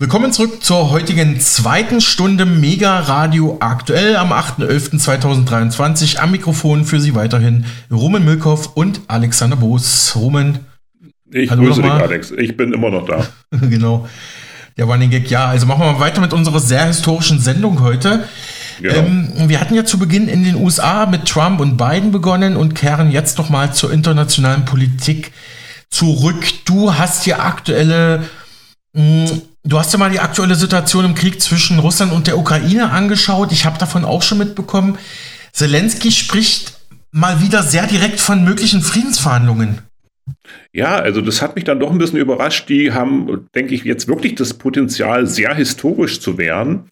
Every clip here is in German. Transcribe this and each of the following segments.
Willkommen zurück zur heutigen zweiten Stunde Mega Radio aktuell am 8.11.2023. Am Mikrofon für Sie weiterhin Roman Milkow und Alexander Boos. Roman. Ich hallo grüße dich, Alex. Ich bin immer noch da. genau. Der Running Gag, ja. Also machen wir mal weiter mit unserer sehr historischen Sendung heute. Genau. Ähm, wir hatten ja zu Beginn in den USA mit Trump und Biden begonnen und kehren jetzt nochmal zur internationalen Politik zurück. Du hast hier aktuelle mh, hm, Du hast ja mal die aktuelle Situation im Krieg zwischen Russland und der Ukraine angeschaut. Ich habe davon auch schon mitbekommen. Zelensky spricht mal wieder sehr direkt von möglichen Friedensverhandlungen. Ja, also das hat mich dann doch ein bisschen überrascht. Die haben, denke ich, jetzt wirklich das Potenzial, sehr historisch zu werden.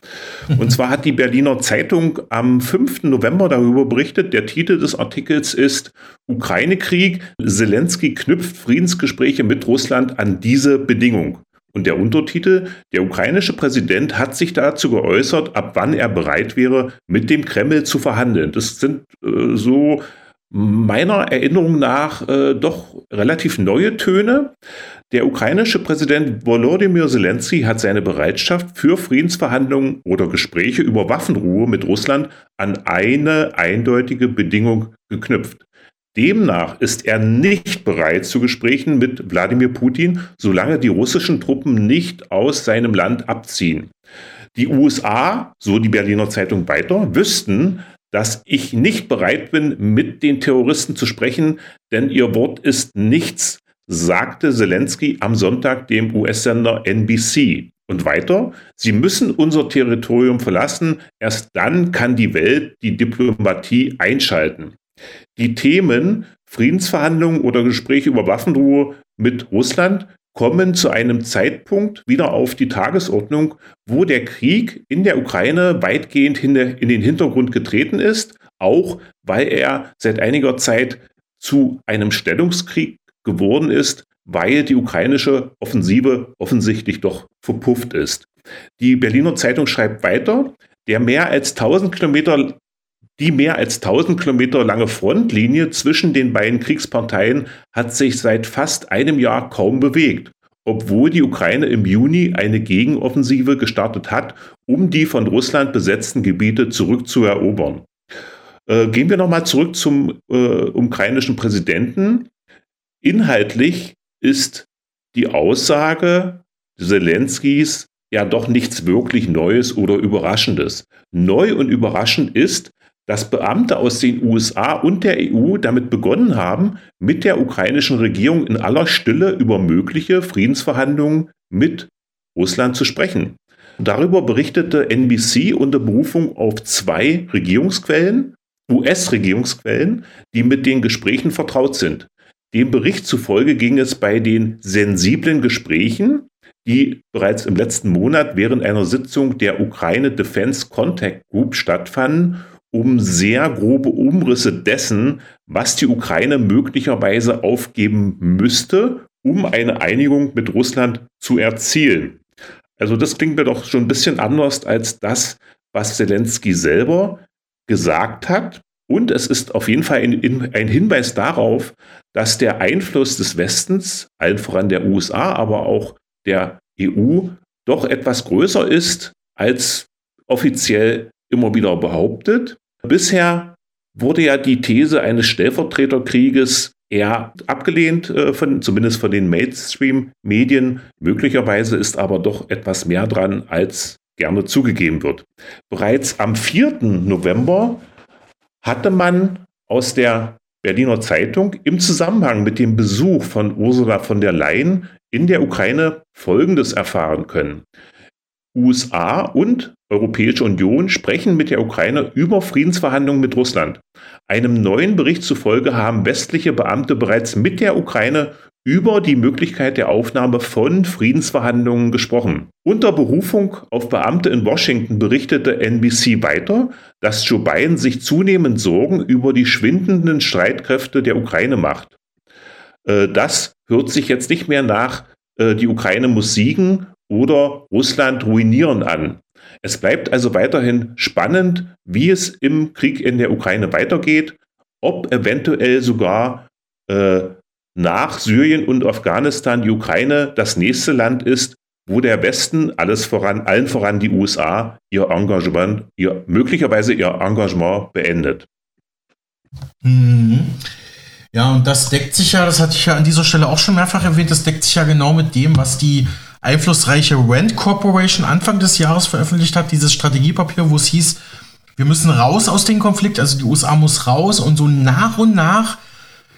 Und zwar hat die Berliner Zeitung am 5. November darüber berichtet. Der Titel des Artikels ist Ukraine-Krieg. Zelensky knüpft Friedensgespräche mit Russland an diese Bedingung. Und der Untertitel, der ukrainische Präsident hat sich dazu geäußert, ab wann er bereit wäre, mit dem Kreml zu verhandeln. Das sind äh, so meiner Erinnerung nach äh, doch relativ neue Töne. Der ukrainische Präsident Volodymyr Zelensky hat seine Bereitschaft für Friedensverhandlungen oder Gespräche über Waffenruhe mit Russland an eine eindeutige Bedingung geknüpft. Demnach ist er nicht bereit zu Gesprächen mit Wladimir Putin, solange die russischen Truppen nicht aus seinem Land abziehen. Die USA, so die Berliner Zeitung weiter, wüssten, dass ich nicht bereit bin, mit den Terroristen zu sprechen, denn ihr Wort ist nichts, sagte Zelensky am Sonntag dem US-Sender NBC. Und weiter, sie müssen unser Territorium verlassen, erst dann kann die Welt die Diplomatie einschalten. Die Themen Friedensverhandlungen oder Gespräche über Waffenruhe mit Russland kommen zu einem Zeitpunkt wieder auf die Tagesordnung, wo der Krieg in der Ukraine weitgehend in den Hintergrund getreten ist, auch weil er seit einiger Zeit zu einem Stellungskrieg geworden ist, weil die ukrainische Offensive offensichtlich doch verpufft ist. Die Berliner Zeitung schreibt weiter, der mehr als 1000 Kilometer die mehr als 1000 Kilometer lange Frontlinie zwischen den beiden Kriegsparteien hat sich seit fast einem Jahr kaum bewegt, obwohl die Ukraine im Juni eine Gegenoffensive gestartet hat, um die von Russland besetzten Gebiete zurückzuerobern. Äh, gehen wir nochmal zurück zum äh, ukrainischen Präsidenten. Inhaltlich ist die Aussage Zelenskys ja doch nichts wirklich Neues oder Überraschendes. Neu und überraschend ist, dass Beamte aus den USA und der EU damit begonnen haben, mit der ukrainischen Regierung in aller Stille über mögliche Friedensverhandlungen mit Russland zu sprechen. Darüber berichtete NBC unter Berufung auf zwei Regierungsquellen, US-Regierungsquellen, die mit den Gesprächen vertraut sind. Dem Bericht zufolge ging es bei den sensiblen Gesprächen, die bereits im letzten Monat während einer Sitzung der Ukraine Defense Contact Group stattfanden, um sehr grobe Umrisse dessen, was die Ukraine möglicherweise aufgeben müsste, um eine Einigung mit Russland zu erzielen. Also das klingt mir doch schon ein bisschen anders als das, was Zelensky selber gesagt hat. Und es ist auf jeden Fall ein, ein, Hinweis darauf, dass der Einfluss des Westens, allen voran der USA, aber auch der EU, doch etwas größer ist, als offiziell immer wieder behauptet. Bisher wurde ja die These eines Stellvertreterkrieges eher abgelehnt, äh, von, zumindest von den Mainstream-Medien. Möglicherweise ist aber doch etwas mehr dran, als gerne zugegeben wird. Bereits am 4. November hatte man aus der Berliner Zeitung im Zusammenhang mit dem Besuch von Ursula von der Leyen in der Ukraine Folgendes erfahren können. USA und Europäische Union sprechen mit der Ukraine über Friedensverhandlungen mit Russland. Einem neuen Bericht zufolge haben westliche Beamte bereits mit der Ukraine über die Möglichkeit der Aufnahme von Friedensverhandlungen gesprochen. Unter Berufung auf Beamte in Washington berichtete NBC weiter, dass Joe Biden sich zunehmend Sorgen über die schwindenden Streitkräfte der Ukraine macht. Äh, das hört sich jetzt nicht mehr nach, äh, die Ukraine muss siegen oder Russland ruinieren an. Es bleibt also weiterhin spannend, wie es im Krieg in der Ukraine weitergeht, ob eventuell sogar äh, nach Syrien und Afghanistan die Ukraine das nächste Land ist, wo der Westen, alles voran, allen voran die USA, ihr Engagement, ihr, möglicherweise ihr Engagement beendet. Mhm. Ja, und das deckt sich ja, das hatte ich ja an dieser Stelle auch schon mehrfach erwähnt, das deckt sich ja genau mit dem, was die einflussreiche Rand Corporation Anfang des Jahres veröffentlicht hat, dieses Strategiepapier, wo es hieß, wir müssen raus aus dem Konflikt, also die USA muss raus und so nach und nach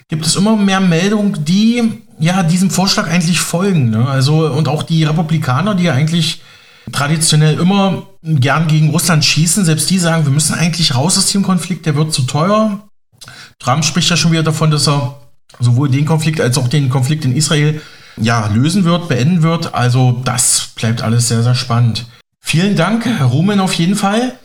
gibt es immer mehr Meldungen, die ja diesem Vorschlag eigentlich folgen. Ne? Also und auch die Republikaner, die ja eigentlich traditionell immer gern gegen Russland schießen, selbst die sagen, wir müssen eigentlich raus aus dem Konflikt, der wird zu teuer. Trump spricht ja schon wieder davon, dass er sowohl den Konflikt als auch den Konflikt in Israel ja, lösen wird, beenden wird. Also das bleibt alles sehr, sehr spannend. Vielen Dank, Herr Rumen, auf jeden Fall.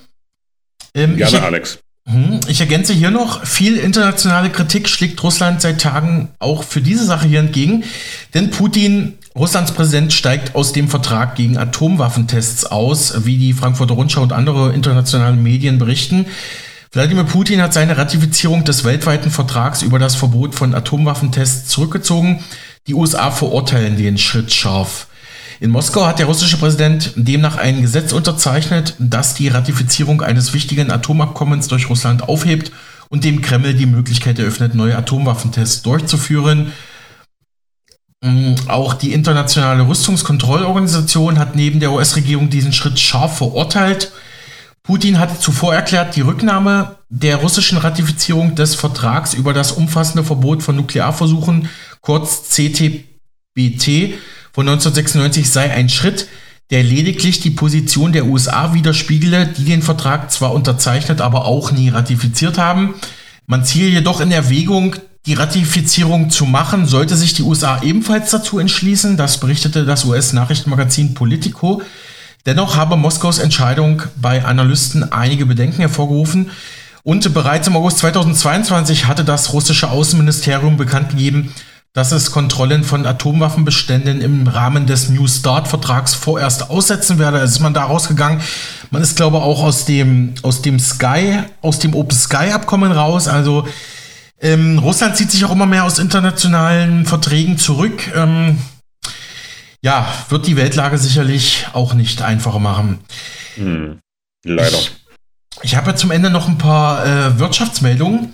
Ähm, Gerne, ich, Alex. Hm, ich ergänze hier noch, viel internationale Kritik schlägt Russland seit Tagen auch für diese Sache hier entgegen, denn Putin, Russlands Präsident, steigt aus dem Vertrag gegen Atomwaffentests aus, wie die Frankfurter Rundschau und andere internationale Medien berichten. Wladimir Putin hat seine Ratifizierung des weltweiten Vertrags über das Verbot von Atomwaffentests zurückgezogen. Die USA verurteilen den Schritt scharf. In Moskau hat der russische Präsident demnach ein Gesetz unterzeichnet, das die Ratifizierung eines wichtigen Atomabkommens durch Russland aufhebt und dem Kreml die Möglichkeit eröffnet, neue Atomwaffentests durchzuführen. Mm, auch die internationale Rüstungskontrollorganisation hat neben der US-Regierung diesen Schritt scharf verurteilt. Putin hatte zuvor erklärt, die Rücknahme der russischen Ratifizierung des Vertrags über das umfassende Verbot von Nuklearversuchen, kurz CTBT, von 1996 sei ein Schritt, der lediglich die Position der USA widerspiegele, die den Vertrag zwar unterzeichnet, aber auch nie ratifiziert haben. Man ziehe jedoch in Erwägung, die Ratifizierung zu machen, sollte sich die USA ebenfalls dazu entschließen. Das berichtete das US-Nachrichtenmagazin Politico. Dennoch habe Moskaus Entscheidung bei Analysten einige Bedenken hervorgerufen. Und bereits im August 2022 hatte das russische Außenministerium bekannt gegeben, dass es Kontrollen von Atomwaffenbeständen im Rahmen des New Start-Vertrags vorerst aussetzen werde. Also ist man da rausgegangen. Man ist, glaube ich, auch aus dem, aus dem Sky, aus dem Open Sky-Abkommen raus. Also ähm, Russland zieht sich auch immer mehr aus internationalen Verträgen zurück. Ähm, ja, wird die Weltlage sicherlich auch nicht einfacher machen. Hm, leider. Ich, ich habe ja zum Ende noch ein paar äh, Wirtschaftsmeldungen.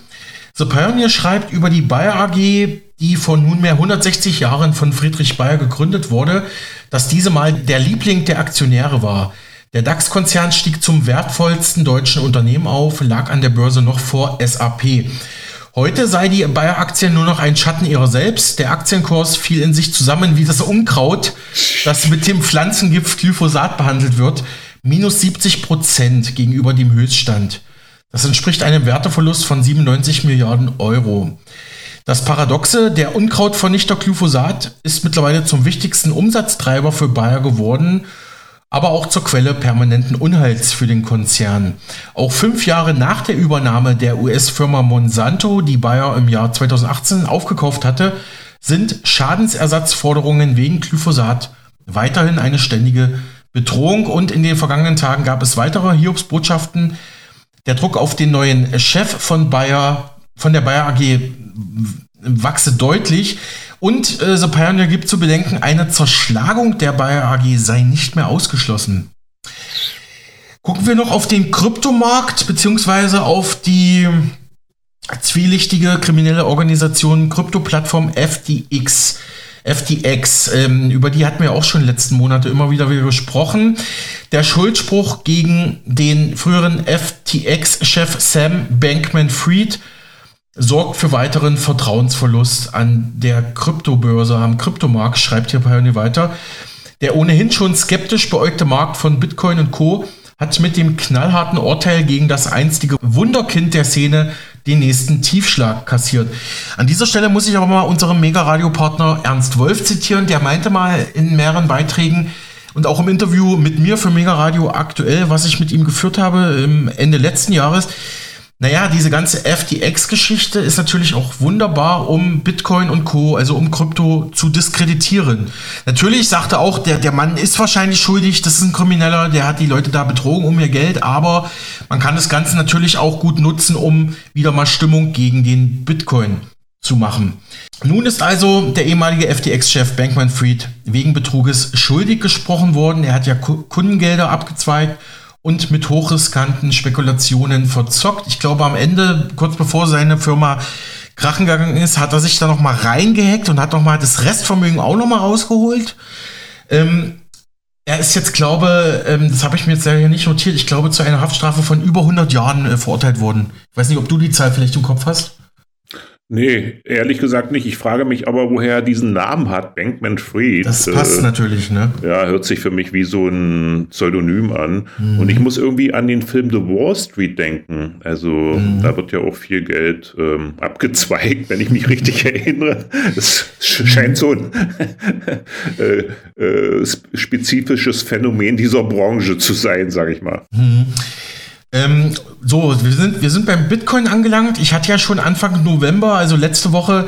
The Pioneer schreibt über die Bayer AG, die vor nunmehr 160 Jahren von Friedrich Bayer gegründet wurde, dass diese mal der Liebling der Aktionäre war. Der DAX-Konzern stieg zum wertvollsten deutschen Unternehmen auf, lag an der Börse noch vor SAP. Heute sei die Bayer-Aktie nur noch ein Schatten ihrer selbst. Der Aktienkurs fiel in sich zusammen wie das Unkraut, das mit dem Pflanzengift Glyphosat behandelt wird. Minus 70 Prozent gegenüber dem Höchststand. Das entspricht einem Werteverlust von 97 Milliarden Euro. Das Paradoxe, der Unkrautvernichter Glyphosat ist mittlerweile zum wichtigsten Umsatztreiber für Bayer geworden aber auch zur Quelle permanenten Unheils für den Konzern. Auch fünf Jahre nach der Übernahme der US-Firma Monsanto, die Bayer im Jahr 2018 aufgekauft hatte, sind Schadensersatzforderungen wegen Glyphosat weiterhin eine ständige Bedrohung und in den vergangenen Tagen gab es weitere Hiobsbotschaften. Der Druck auf den neuen Chef von Bayer, von der Bayer AG wachse deutlich. Und äh, The Pioneer gibt zu bedenken, eine Zerschlagung der Bayer AG sei nicht mehr ausgeschlossen. Gucken wir noch auf den Kryptomarkt beziehungsweise auf die zwielichtige kriminelle Organisation Krypto-Plattform FTX. FTX, ähm, über die hatten wir auch schon letzten Monate immer wieder gesprochen. Der Schuldspruch gegen den früheren FTX-Chef Sam Bankman-Fried sorgt für weiteren Vertrauensverlust an der Kryptobörse, am Kryptomarkt, schreibt hier Pioneer weiter. Der ohnehin schon skeptisch beäugte Markt von Bitcoin und Co. hat mit dem knallharten Urteil gegen das einstige Wunderkind der Szene den nächsten Tiefschlag kassiert. An dieser Stelle muss ich aber mal unseren Mega-Radio-Partner Ernst Wolf zitieren. Der meinte mal in mehreren Beiträgen und auch im Interview mit mir für Mega Radio aktuell, was ich mit ihm geführt habe im Ende letzten Jahres, naja, diese ganze FTX-Geschichte ist natürlich auch wunderbar, um Bitcoin und Co., also um Krypto zu diskreditieren. Natürlich sagte auch, der, der Mann ist wahrscheinlich schuldig, das ist ein Krimineller, der hat die Leute da betrogen um ihr Geld, aber man kann das Ganze natürlich auch gut nutzen, um wieder mal Stimmung gegen den Bitcoin zu machen. Nun ist also der ehemalige FTX-Chef Bankman Fried wegen Betruges schuldig gesprochen worden. Er hat ja Kundengelder abgezweigt und mit hochriskanten Spekulationen verzockt. Ich glaube, am Ende, kurz bevor seine Firma krachen gegangen ist, hat er sich da noch mal reingehackt und hat noch mal das Restvermögen auch noch mal rausgeholt. Ähm, er ist jetzt, glaube, ähm, das habe ich mir jetzt leider nicht notiert, ich glaube, zu einer Haftstrafe von über 100 Jahren äh, verurteilt worden. Ich weiß nicht, ob du die Zahl vielleicht im Kopf hast. Nee, ehrlich gesagt nicht. Ich frage mich aber, woher er diesen Namen hat, Bankman Fried. Das passt äh, natürlich, ne? Ja, hört sich für mich wie so ein Pseudonym an. Mhm. Und ich muss irgendwie an den Film The Wall Street denken. Also mhm. da wird ja auch viel Geld ähm, abgezweigt, wenn ich mich richtig erinnere. Das scheint so ein äh, äh, spezifisches Phänomen dieser Branche zu sein, sage ich mal. Mhm. Ähm, so, wir sind, wir sind beim Bitcoin angelangt. Ich hatte ja schon Anfang November, also letzte Woche,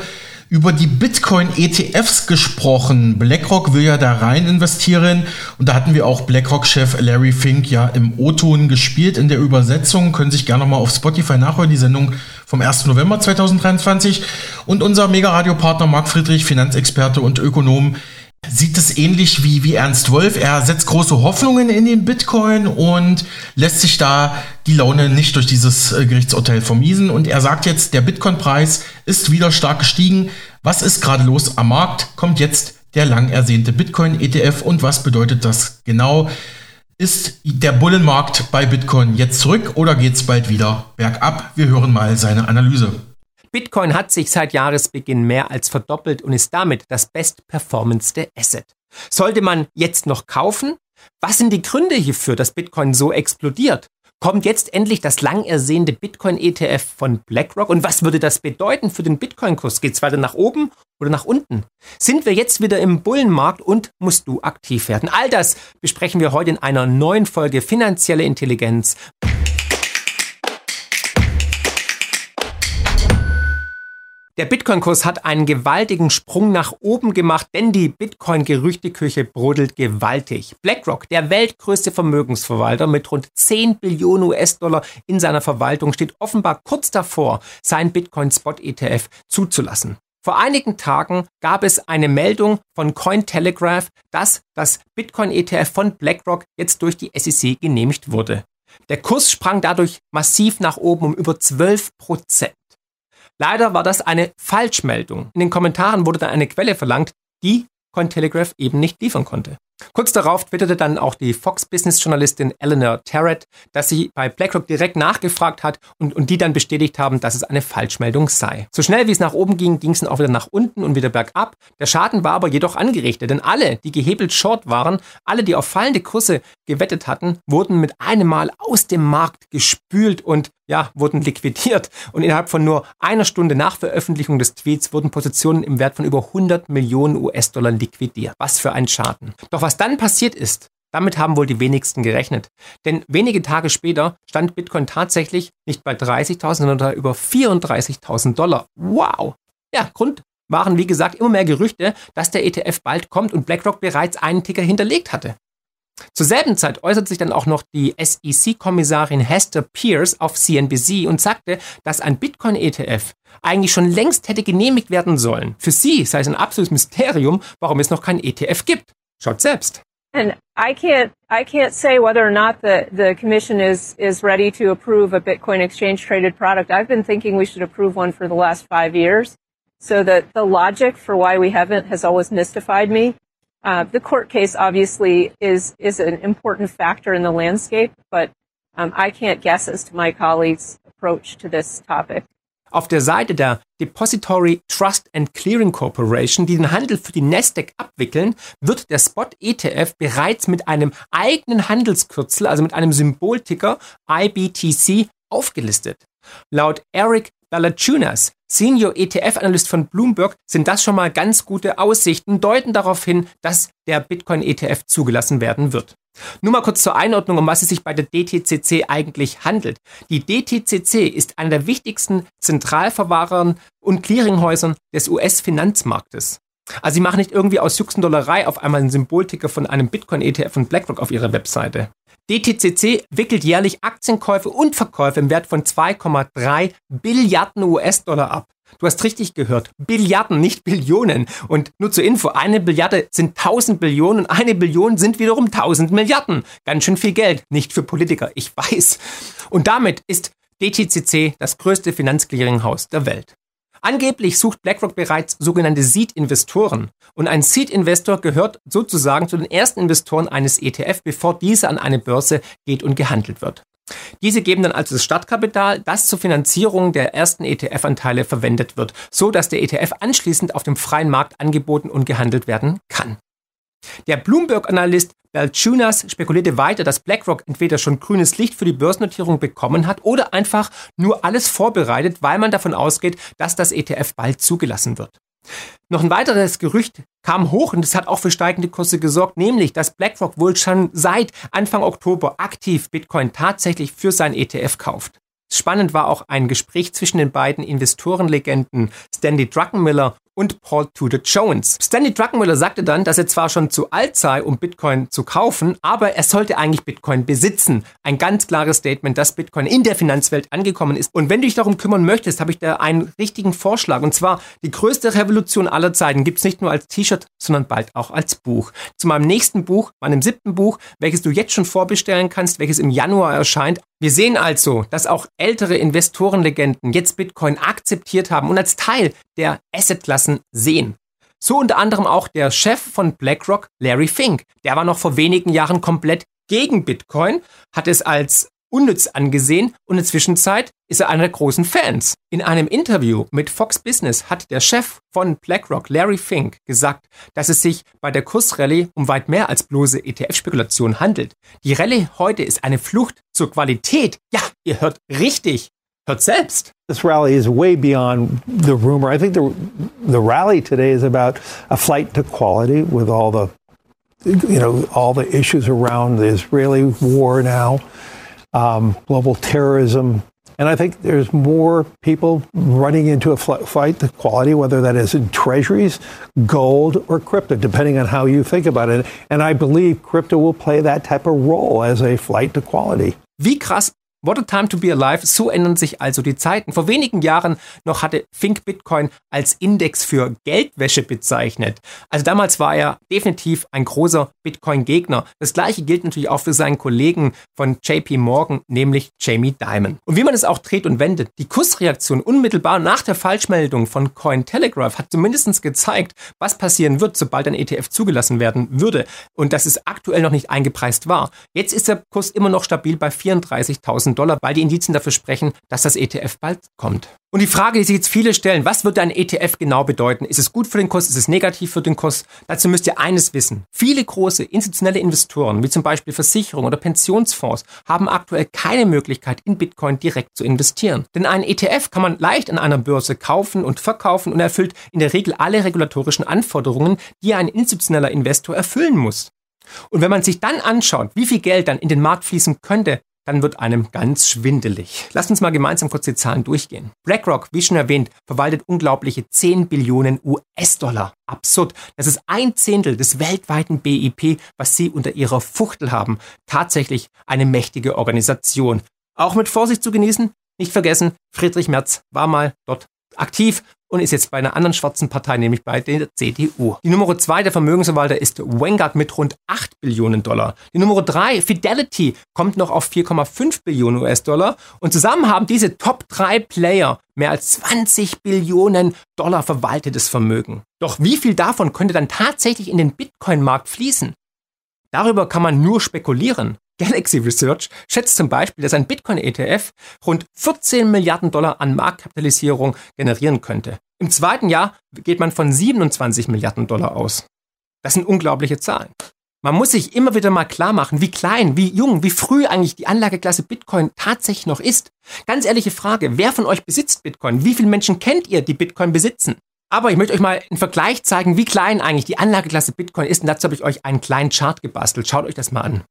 über die Bitcoin-ETFs gesprochen. BlackRock will ja da rein investieren und da hatten wir auch BlackRock-Chef Larry Fink ja im O-Ton gespielt in der Übersetzung. Können sich gerne nochmal auf Spotify nachhören, die Sendung vom 1. November 2023. Und unser Mega-Radio-Partner Marc Friedrich, Finanzexperte und Ökonom, sieht es ähnlich wie, wie Ernst Wolf. Er setzt große Hoffnungen in den Bitcoin und lässt sich da die Laune nicht durch dieses äh, Gerichtsurteil vermiesen. Und er sagt jetzt, der Bitcoin-Preis ist wieder stark gestiegen. Was ist gerade los am Markt? Kommt jetzt der lang ersehnte Bitcoin-ETF und was bedeutet das genau? Ist der Bullenmarkt bei Bitcoin jetzt zurück oder geht es bald wieder bergab? Wir hören mal seine Analyse. Bitcoin hat sich seit Jahresbeginn mehr als verdoppelt und ist damit das bestperformendste Asset. Sollte man jetzt noch kaufen? Was sind die Gründe hierfür, dass Bitcoin so explodiert? Kommt jetzt endlich das lang ersehnte Bitcoin-ETF von BlackRock? Und was würde das bedeuten für den Bitcoin-Kurs? Geht es weiter nach oben oder nach unten? Sind wir jetzt wieder im Bullenmarkt und musst du aktiv werden? All das besprechen wir heute in einer neuen Folge Finanzielle Intelligenz. Der Bitcoin-Kurs hat einen gewaltigen Sprung nach oben gemacht, denn die Bitcoin-Gerüchteküche brodelt gewaltig. BlackRock, der weltgrößte Vermögensverwalter mit rund 10 Billionen US-Dollar in seiner Verwaltung, steht offenbar kurz davor, sein Bitcoin-Spot-ETF zuzulassen. Vor einigen Tagen gab es eine Meldung von Cointelegraph, dass das Bitcoin-ETF von BlackRock jetzt durch die SEC genehmigt wurde. Der Kurs sprang dadurch massiv nach oben um über 12 Prozent. Leider war das eine Falschmeldung. In den Kommentaren wurde dann eine Quelle verlangt, die Cointelegraph eben nicht liefern konnte. Kurz darauf twitterte dann auch die Fox-Business-Journalistin Eleanor Terrett, dass sie bei BlackRock direkt nachgefragt hat und, und die dann bestätigt haben, dass es eine Falschmeldung sei. So schnell wie es nach oben ging, ging es dann auch wieder nach unten und wieder bergab. Der Schaden war aber jedoch angerichtet, denn alle, die gehebelt short waren, alle, die auf fallende Kurse gewettet hatten, wurden mit einem Mal aus dem Markt gespült und ja, wurden liquidiert. Und innerhalb von nur einer Stunde nach Veröffentlichung des Tweets wurden Positionen im Wert von über 100 Millionen US-Dollar liquidiert. Was für ein Schaden. Doch was dann passiert ist, damit haben wohl die wenigsten gerechnet. Denn wenige Tage später stand Bitcoin tatsächlich nicht bei 30.000, sondern über 34.000 Dollar. Wow! Ja, Grund waren wie gesagt immer mehr Gerüchte, dass der ETF bald kommt und BlackRock bereits einen Ticker hinterlegt hatte. Zur selben Zeit äußerte sich dann auch noch die SEC-Kommissarin Hester Pierce auf CNBC und sagte, dass ein Bitcoin-ETF eigentlich schon längst hätte genehmigt werden sollen. Für sie sei es ein absolutes Mysterium, warum es noch kein ETF gibt. Schaut selbst. And I can't, I can't say whether or not the, the commission is, is ready to approve a Bitcoin exchange traded product. I've been thinking we should approve one for the last five years. So that the logic for why we haven't has always mystified me. Uh, the court case obviously is is an important factor in the landscape, but um, I can't guess as to my colleagues' approach to this topic. Auf der Seite der Depository Trust and Clearing Corporation, die den Handel für die Nasdaq abwickeln, wird der Spot ETF bereits mit einem eigenen Handelskürzel, also mit einem Symbolticker IBTC aufgelistet. Laut Eric Balachunas, Senior ETF-Analyst von Bloomberg, sind das schon mal ganz gute Aussichten, deuten darauf hin, dass der Bitcoin-ETF zugelassen werden wird. Nur mal kurz zur Einordnung, um was es sich bei der DTCC eigentlich handelt. Die DTCC ist einer der wichtigsten Zentralverwahrern und Clearinghäusern des US-Finanzmarktes. Also sie machen nicht irgendwie aus Juxendollerei auf einmal einen Symbolticker von einem Bitcoin-ETF von BlackRock auf ihrer Webseite. DTCC wickelt jährlich Aktienkäufe und Verkäufe im Wert von 2,3 Billiarden US-Dollar ab. Du hast richtig gehört. Billiarden, nicht Billionen. Und nur zur Info, eine Billiarde sind 1000 Billionen und eine Billion sind wiederum 1000 Milliarden. Ganz schön viel Geld. Nicht für Politiker, ich weiß. Und damit ist DTCC das größte Finanzclearinghaus der Welt. Angeblich sucht BlackRock bereits sogenannte Seed-Investoren. Und ein Seed-Investor gehört sozusagen zu den ersten Investoren eines ETF, bevor dieser an eine Börse geht und gehandelt wird. Diese geben dann also das Startkapital, das zur Finanzierung der ersten ETF-Anteile verwendet wird, so dass der ETF anschließend auf dem freien Markt angeboten und gehandelt werden kann. Der Bloomberg-Analyst Balchunas spekulierte weiter, dass BlackRock entweder schon grünes Licht für die Börsennotierung bekommen hat oder einfach nur alles vorbereitet, weil man davon ausgeht, dass das ETF bald zugelassen wird. Noch ein weiteres Gerücht kam hoch und es hat auch für steigende Kurse gesorgt, nämlich, dass BlackRock wohl schon seit Anfang Oktober aktiv Bitcoin tatsächlich für sein ETF kauft. Spannend war auch ein Gespräch zwischen den beiden Investorenlegenden Stanley Druckenmiller und Paul Tudor Jones. Stanley Druckenmiller sagte dann, dass er zwar schon zu alt sei, um Bitcoin zu kaufen, aber er sollte eigentlich Bitcoin besitzen. Ein ganz klares Statement, dass Bitcoin in der Finanzwelt angekommen ist. Und wenn du dich darum kümmern möchtest, habe ich da einen richtigen Vorschlag. Und zwar die größte Revolution aller Zeiten gibt es nicht nur als T-Shirt, sondern bald auch als Buch. Zu meinem nächsten Buch, meinem siebten Buch, welches du jetzt schon vorbestellen kannst, welches im Januar erscheint, wir sehen also, dass auch ältere Investorenlegenden jetzt Bitcoin akzeptiert haben und als Teil der Assetklassen sehen. So unter anderem auch der Chef von BlackRock, Larry Fink. Der war noch vor wenigen Jahren komplett gegen Bitcoin, hat es als unnütz angesehen und in der Zwischenzeit ist er einer der großen Fans. In einem Interview mit Fox Business hat der Chef von BlackRock, Larry Fink, gesagt, dass es sich bei der Kursrallye um weit mehr als bloße ETF-Spekulation handelt. Die Rallye heute ist eine Flucht zur Qualität. Ja, ihr hört richtig. Hört selbst. This rally is way beyond the rumor. I think the the rally today is about a flight to quality with all the you know all the issues around the Israeli war now. Um, global terrorism. And I think there's more people running into a fight to quality, whether that is in treasuries, gold, or crypto, depending on how you think about it. And I believe crypto will play that type of role as a flight to quality. Wie krass What a time to be alive, so ändern sich also die Zeiten. Vor wenigen Jahren noch hatte Fink Bitcoin als Index für Geldwäsche bezeichnet. Also damals war er definitiv ein großer Bitcoin-Gegner. Das gleiche gilt natürlich auch für seinen Kollegen von JP Morgan, nämlich Jamie Dimon. Und wie man es auch dreht und wendet, die Kursreaktion unmittelbar nach der Falschmeldung von Cointelegraph hat zumindest gezeigt, was passieren wird, sobald ein ETF zugelassen werden würde. Und dass es aktuell noch nicht eingepreist war. Jetzt ist der Kurs immer noch stabil bei 34.000 Dollar, weil die Indizien dafür sprechen, dass das ETF bald kommt. Und die Frage, die sich jetzt viele stellen, was wird ein ETF genau bedeuten? Ist es gut für den Kurs? Ist es negativ für den Kurs? Dazu müsst ihr eines wissen. Viele große institutionelle Investoren, wie zum Beispiel Versicherungen oder Pensionsfonds, haben aktuell keine Möglichkeit, in Bitcoin direkt zu investieren. Denn einen ETF kann man leicht an einer Börse kaufen und verkaufen und erfüllt in der Regel alle regulatorischen Anforderungen, die ein institutioneller Investor erfüllen muss. Und wenn man sich dann anschaut, wie viel Geld dann in den Markt fließen könnte, dann wird einem ganz schwindelig. Lasst uns mal gemeinsam kurz die Zahlen durchgehen. BlackRock, wie schon erwähnt, verwaltet unglaubliche 10 Billionen US-Dollar. Absurd. Das ist ein Zehntel des weltweiten BIP, was sie unter ihrer Fuchtel haben. Tatsächlich eine mächtige Organisation. Auch mit Vorsicht zu genießen. Nicht vergessen, Friedrich Merz war mal dort aktiv und ist jetzt bei einer anderen schwarzen Partei, nämlich bei der CDU. Die Nummer zwei der Vermögensverwalter ist Vanguard mit rund 8 Billionen Dollar. Die Nummer drei, Fidelity, kommt noch auf 4,5 Billionen US-Dollar. Und zusammen haben diese Top drei Player mehr als 20 Billionen Dollar verwaltetes Vermögen. Doch wie viel davon könnte dann tatsächlich in den Bitcoin-Markt fließen? Darüber kann man nur spekulieren. Galaxy Research schätzt zum Beispiel, dass ein Bitcoin-ETF rund 14 Milliarden Dollar an Marktkapitalisierung generieren könnte. Im zweiten Jahr geht man von 27 Milliarden Dollar aus. Das sind unglaubliche Zahlen. Man muss sich immer wieder mal klar machen, wie klein, wie jung, wie früh eigentlich die Anlageklasse Bitcoin tatsächlich noch ist. Ganz ehrliche Frage, wer von euch besitzt Bitcoin? Wie viele Menschen kennt ihr, die Bitcoin besitzen? Aber ich möchte euch mal einen Vergleich zeigen, wie klein eigentlich die Anlageklasse Bitcoin ist. Und dazu habe ich euch einen kleinen Chart gebastelt. Schaut euch das mal an.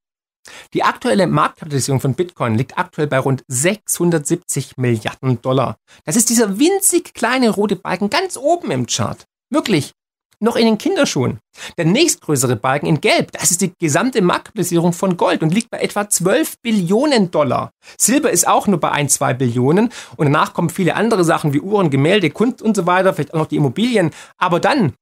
Die aktuelle Marktkapitalisierung von Bitcoin liegt aktuell bei rund 670 Milliarden Dollar. Das ist dieser winzig kleine rote Balken ganz oben im Chart. Wirklich. noch in den Kinderschuhen. Der nächstgrößere Balken in Gelb, das ist die gesamte Marktkapitalisierung von Gold und liegt bei etwa 12 Billionen Dollar. Silber ist auch nur bei 1, 2 Billionen und danach kommen viele andere Sachen wie Uhren, Gemälde, Kunst und so weiter, vielleicht auch noch die Immobilien. Aber dann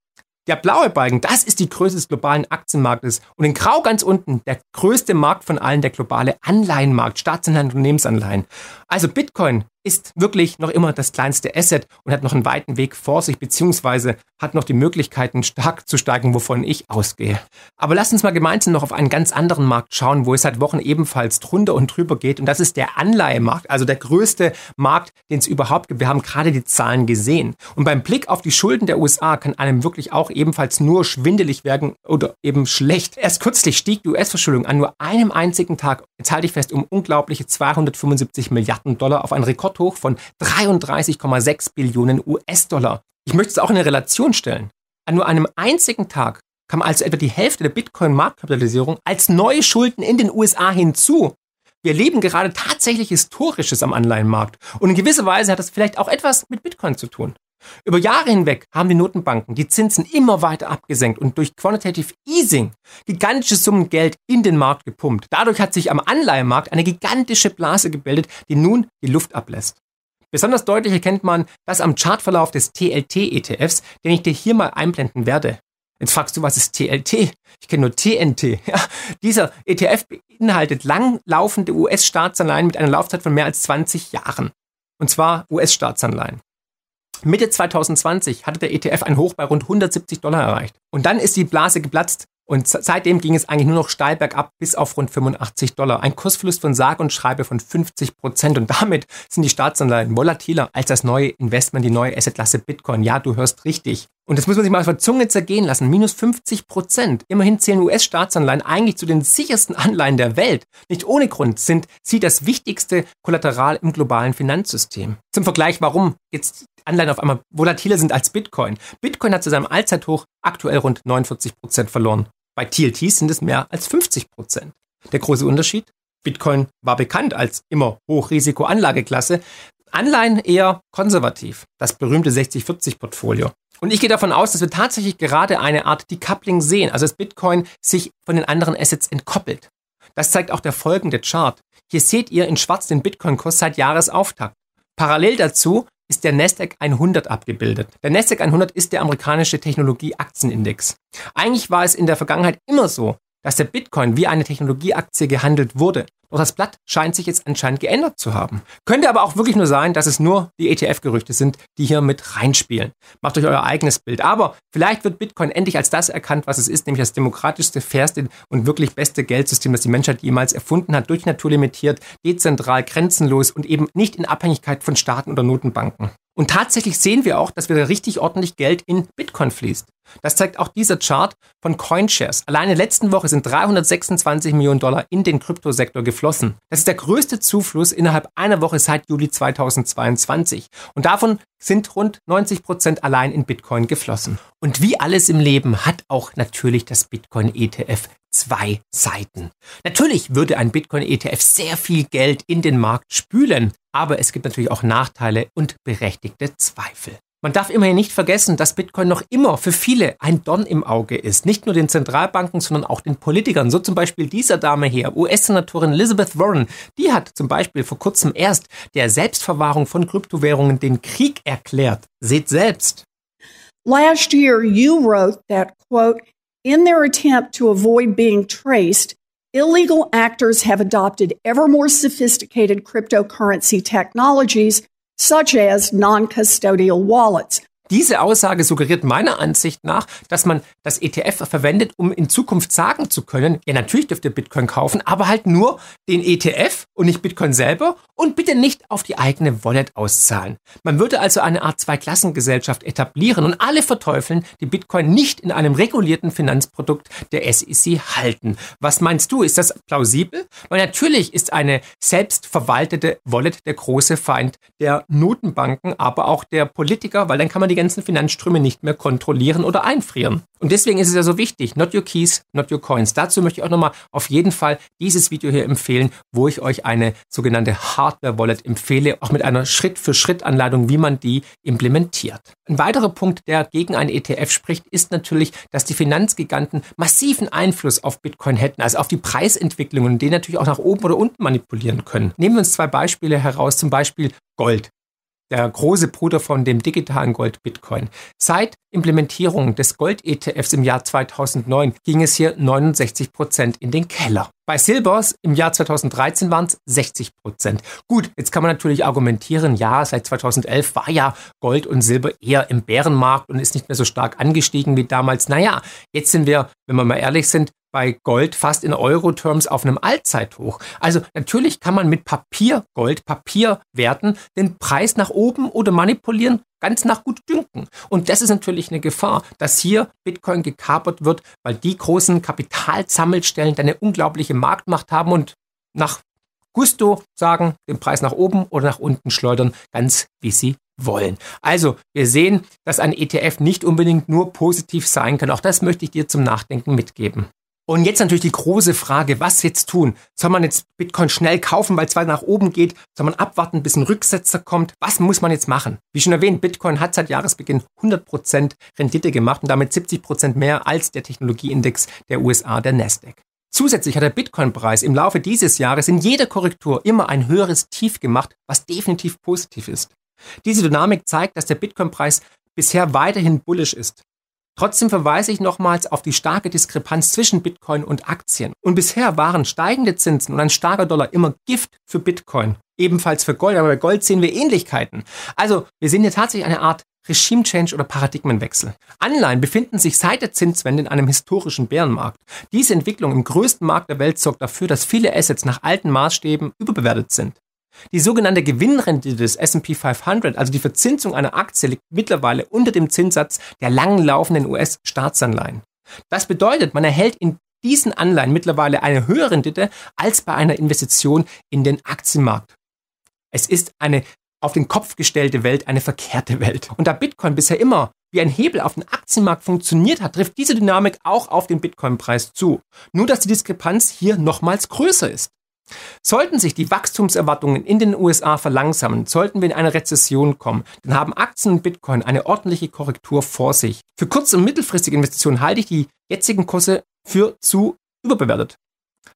der blaue Balken, das ist die Größe des globalen Aktienmarktes. Und in Grau ganz unten, der größte Markt von allen, der globale Anleihenmarkt, Staatsanleihen, Unternehmensanleihen. Also Bitcoin ist wirklich noch immer das kleinste Asset und hat noch einen weiten Weg vor sich, beziehungsweise hat noch die Möglichkeiten, stark zu steigen, wovon ich ausgehe. Aber lass uns mal gemeinsam noch auf einen ganz anderen Markt schauen, wo es seit Wochen ebenfalls drunter und drüber geht. Und das ist der Anleihemarkt, also der größte Markt, den es überhaupt gibt. Wir haben gerade die Zahlen gesehen. Und beim Blick auf die Schulden der USA kann einem wirklich auch ebenfalls nur schwindelig werden oder eben schlecht. Erst kürzlich stieg die US-Verschuldung an nur einem einzigen Tag, jetzt halte ich fest, um unglaubliche 275 Milliarden Dollar auf einen Rekord Rekordhoch von 33,6 Billionen US-Dollar. Ich möchte es auch in eine Relation stellen. An nur einem einzigen Tag kam also etwa die Hälfte der Bitcoin-Marktkapitalisierung als neue Schulden in den USA hinzu. Wir erleben gerade tatsächlich Historisches am Anleihenmarkt. Und in gewisser Weise hat das vielleicht auch etwas mit Bitcoin zu tun. Über Jahre hinweg haben die Notenbanken die Zinsen immer weiter abgesenkt und durch Quantitative Easing gigantische Summen Geld in den Markt gepumpt. Dadurch hat sich am Anleihemarkt eine gigantische Blase gebildet, die nun die Luft ablässt. Besonders deutlich erkennt man das am Chartverlauf des TLT-ETFs, den ich dir hier mal einblenden werde. Jetzt fragst du, was ist TLT? Ich kenne nur TNT. Ja, dieser ETF beinhaltet langlaufende US-Staatsanleihen mit einer Laufzeit von mehr als 20 Jahren. Und zwar US-Staatsanleihen. Mitte 2020 hatte der ETF ein Hoch bei rund 170 Dollar erreicht. Und dann ist die Blase geplatzt und seitdem ging es eigentlich nur noch steil bergab bis auf rund 85 Dollar. Ein Kursverlust von sage und schreibe von 50 Prozent. Und damit sind die Staatsanleihen volatiler als das neue Investment, die neue Assetklasse Bitcoin. Ja, du hörst richtig. Und das muss man sich mal auf der Zunge zergehen lassen. Minus 50 Prozent. Immerhin zählen US-Staatsanleihen eigentlich zu den sichersten Anleihen der Welt. Nicht ohne Grund sind sie das wichtigste Kollateral im globalen Finanzsystem. Zum Vergleich, warum jetzt Anleihen auf einmal volatiler sind als Bitcoin. Bitcoin hat zu seinem Allzeithoch aktuell rund 49 Prozent verloren. Bei TLTs sind es mehr als 50 Prozent. Der große Unterschied? Bitcoin war bekannt als immer Hochrisiko-Anlageklasse, Anleihen eher konservativ, das berühmte 60-40-Portfolio. Und ich gehe davon aus, dass wir tatsächlich gerade eine Art Decoupling sehen, also dass Bitcoin sich von den anderen Assets entkoppelt. Das zeigt auch der folgende Chart. Hier seht ihr in schwarz den Bitcoin-Kurs seit Jahresauftakt. Parallel dazu ist der Nasdaq 100 abgebildet. Der Nasdaq 100 ist der amerikanische Technologie-Aktienindex. Eigentlich war es in der Vergangenheit immer so, dass der Bitcoin wie eine Technologieaktie gehandelt wurde. Doch das Blatt scheint sich jetzt anscheinend geändert zu haben. Könnte aber auch wirklich nur sein, dass es nur die ETF-Gerüchte sind, die hier mit reinspielen. Macht euch euer eigenes Bild. Aber vielleicht wird Bitcoin endlich als das erkannt, was es ist, nämlich das demokratischste, fairste und wirklich beste Geldsystem, das die Menschheit jemals erfunden hat, durch naturlimitiert, dezentral, grenzenlos und eben nicht in Abhängigkeit von Staaten oder Notenbanken. Und tatsächlich sehen wir auch, dass wieder richtig ordentlich Geld in Bitcoin fließt. Das zeigt auch dieser Chart von CoinShares. Alleine letzten Woche sind 326 Millionen Dollar in den Kryptosektor geflossen. Das ist der größte Zufluss innerhalb einer Woche seit Juli 2022. Und davon sind rund 90 Prozent allein in Bitcoin geflossen. Und wie alles im Leben hat auch natürlich das Bitcoin ETF zwei Seiten. Natürlich würde ein Bitcoin-ETF sehr viel Geld in den Markt spülen, aber es gibt natürlich auch Nachteile und berechtigte Zweifel. Man darf immerhin nicht vergessen, dass Bitcoin noch immer für viele ein Don im Auge ist. Nicht nur den Zentralbanken, sondern auch den Politikern. So zum Beispiel dieser Dame hier, US-Senatorin Elizabeth Warren. Die hat zum Beispiel vor kurzem erst der Selbstverwahrung von Kryptowährungen den Krieg erklärt. Seht selbst. Last year you wrote that, quote, In their attempt to avoid being traced, illegal actors have adopted ever more sophisticated cryptocurrency technologies, such as non custodial wallets, Diese Aussage suggeriert meiner Ansicht nach, dass man das ETF verwendet, um in Zukunft sagen zu können, ja natürlich dürft ihr Bitcoin kaufen, aber halt nur den ETF und nicht Bitcoin selber und bitte nicht auf die eigene Wallet auszahlen. Man würde also eine Art Zweiklassengesellschaft etablieren und alle verteufeln, die Bitcoin nicht in einem regulierten Finanzprodukt der SEC halten. Was meinst du? Ist das plausibel? Weil natürlich ist eine selbstverwaltete Wallet der große Feind der Notenbanken, aber auch der Politiker, weil dann kann man die ganzen Finanzströme nicht mehr kontrollieren oder einfrieren. Und deswegen ist es ja so wichtig, not your keys, not your coins. Dazu möchte ich auch nochmal auf jeden Fall dieses Video hier empfehlen, wo ich euch eine sogenannte Hardware-Wallet empfehle, auch mit einer Schritt-für-Schritt-Anleitung, wie man die implementiert. Ein weiterer Punkt, der gegen einen ETF spricht, ist natürlich, dass die Finanzgiganten massiven Einfluss auf Bitcoin hätten, also auf die Preisentwicklung und den natürlich auch nach oben oder unten manipulieren können. Nehmen wir uns zwei Beispiele heraus, zum Beispiel Gold der große Bruder von dem digitalen Gold Bitcoin. Seit Implementierung des Gold-ETFs im Jahr 2009 ging es hier 69 Prozent in den Keller. Bei Silbers im Jahr 2013 waren es 60 Prozent. Gut, jetzt kann man natürlich argumentieren, ja, seit 2011 war ja Gold und Silber eher im Bärenmarkt und ist nicht mehr so stark angestiegen wie damals. Naja, jetzt sind wir, wenn wir mal ehrlich sind, bei Gold fast in Euro-Terms auf einem Allzeithoch. Also natürlich kann man mit Papiergold, Papierwerten den Preis nach oben oder manipulieren, ganz nach gut dünken. Und das ist natürlich eine Gefahr, dass hier Bitcoin gekapert wird, weil die großen Kapitalsammelstellen eine unglaubliche Marktmacht haben und nach Gusto sagen, den Preis nach oben oder nach unten schleudern, ganz wie sie wollen. Also, wir sehen, dass ein ETF nicht unbedingt nur positiv sein kann. Auch das möchte ich dir zum Nachdenken mitgeben. Und jetzt natürlich die große Frage, was jetzt tun? Soll man jetzt Bitcoin schnell kaufen, weil es weiter nach oben geht? Soll man abwarten, bis ein Rücksetzer kommt? Was muss man jetzt machen? Wie schon erwähnt, Bitcoin hat seit Jahresbeginn 100% Rendite gemacht und damit 70% mehr als der Technologieindex der USA, der Nasdaq. Zusätzlich hat der Bitcoin-Preis im Laufe dieses Jahres in jeder Korrektur immer ein höheres Tief gemacht, was definitiv positiv ist. Diese Dynamik zeigt, dass der Bitcoin-Preis bisher weiterhin bullish ist. Trotzdem verweise ich nochmals auf die starke Diskrepanz zwischen Bitcoin und Aktien. Und bisher waren steigende Zinsen und ein starker Dollar immer Gift für Bitcoin. Ebenfalls für Gold, aber bei Gold sehen wir Ähnlichkeiten. Also, wir sehen hier tatsächlich eine Art Regime Change oder Paradigmenwechsel. Anleihen befinden sich seit der Zinswende in einem historischen Bärenmarkt. Diese Entwicklung im größten Markt der Welt sorgt dafür, dass viele Assets nach alten Maßstäben überbewertet sind. Die sogenannte Gewinnrendite des S&P 500, also die Verzinsung einer Aktie, liegt mittlerweile unter dem Zinssatz der langlaufenden US-Staatsanleihen. Das bedeutet, man erhält in diesen Anleihen mittlerweile eine höhere Rendite als bei einer Investition in den Aktienmarkt. Es ist eine auf den Kopf gestellte Welt, eine verkehrte Welt. Und da Bitcoin bisher immer wie ein Hebel auf den Aktienmarkt funktioniert hat, trifft diese Dynamik auch auf den Bitcoin-Preis zu. Nur dass die Diskrepanz hier nochmals größer ist. Sollten sich die Wachstumserwartungen in den USA verlangsamen, sollten wir in eine Rezession kommen, dann haben Aktien und Bitcoin eine ordentliche Korrektur vor sich. Für kurz- und mittelfristige Investitionen halte ich die jetzigen Kurse für zu überbewertet.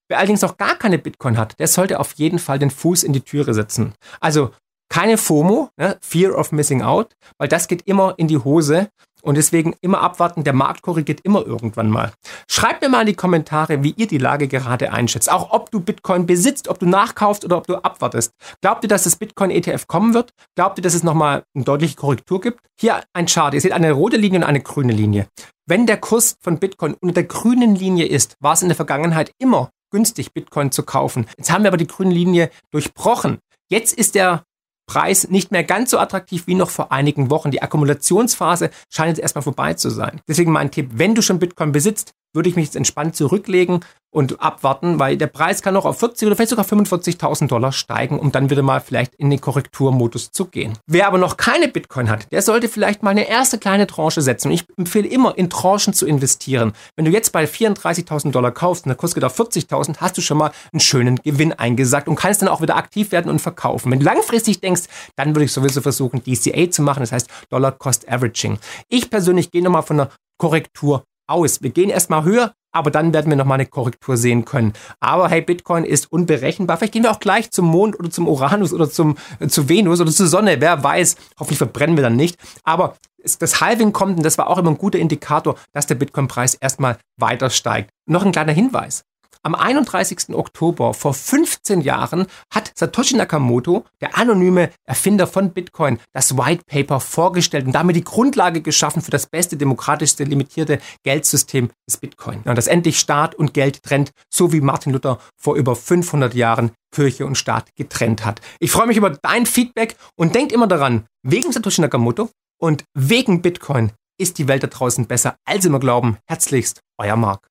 Wer allerdings noch gar keine Bitcoin hat, der sollte auf jeden Fall den Fuß in die Türe setzen. Also keine FOMO, ne, Fear of Missing Out, weil das geht immer in die Hose und deswegen immer abwarten, der Markt korrigiert immer irgendwann mal. Schreibt mir mal in die Kommentare, wie ihr die Lage gerade einschätzt. Auch ob du Bitcoin besitzt, ob du nachkaufst oder ob du abwartest. Glaubt ihr, dass das Bitcoin-ETF kommen wird? Glaubt ihr, dass es nochmal eine deutliche Korrektur gibt? Hier ein Chart. Ihr seht eine rote Linie und eine grüne Linie. Wenn der Kurs von Bitcoin unter der grünen Linie ist, war es in der Vergangenheit immer günstig, Bitcoin zu kaufen. Jetzt haben wir aber die grüne Linie durchbrochen. Jetzt ist der Preis nicht mehr ganz so attraktiv wie noch vor einigen Wochen. Die Akkumulationsphase scheint jetzt erstmal vorbei zu sein. Deswegen mein Tipp, wenn du schon Bitcoin besitzt, würde ich mich jetzt entspannt zurücklegen und abwarten, weil der Preis kann noch auf 40 oder vielleicht sogar 45.000 Dollar steigen, um dann wieder mal vielleicht in den Korrekturmodus zu gehen. Wer aber noch keine Bitcoin hat, der sollte vielleicht mal eine erste kleine Tranche setzen. ich empfehle immer, in Tranchen zu investieren. Wenn du jetzt bei 34.000 Dollar kaufst und der Kurs geht auf 40.000, hast du schon mal einen schönen Gewinn eingesagt und kannst dann auch wieder aktiv werden und verkaufen. Wenn du langfristig denkst, dann würde ich sowieso versuchen, DCA zu machen, das heißt Dollar Cost Averaging. Ich persönlich gehe nochmal von einer Korrektur aus. Wir gehen erstmal höher, aber dann werden wir nochmal eine Korrektur sehen können. Aber hey, Bitcoin ist unberechenbar. Vielleicht gehen wir auch gleich zum Mond oder zum Uranus oder zum, äh, zu Venus oder zur Sonne. Wer weiß. Hoffentlich verbrennen wir dann nicht. Aber das Halving kommt und das war auch immer ein guter Indikator, dass der Bitcoin-Preis erstmal weiter steigt. Noch ein kleiner Hinweis. Am 31. Oktober vor 15 Jahren hat Satoshi Nakamoto, der anonyme Erfinder von Bitcoin, das White Paper vorgestellt und damit die Grundlage geschaffen für das beste, demokratischste, limitierte Geldsystem des Bitcoin. Und das endlich Staat und Geld trennt, so wie Martin Luther vor über 500 Jahren Kirche und Staat getrennt hat. Ich freue mich über dein Feedback und denkt immer daran, wegen Satoshi Nakamoto und wegen Bitcoin ist die Welt da draußen besser, als immer glauben. Herzlichst, euer Marc.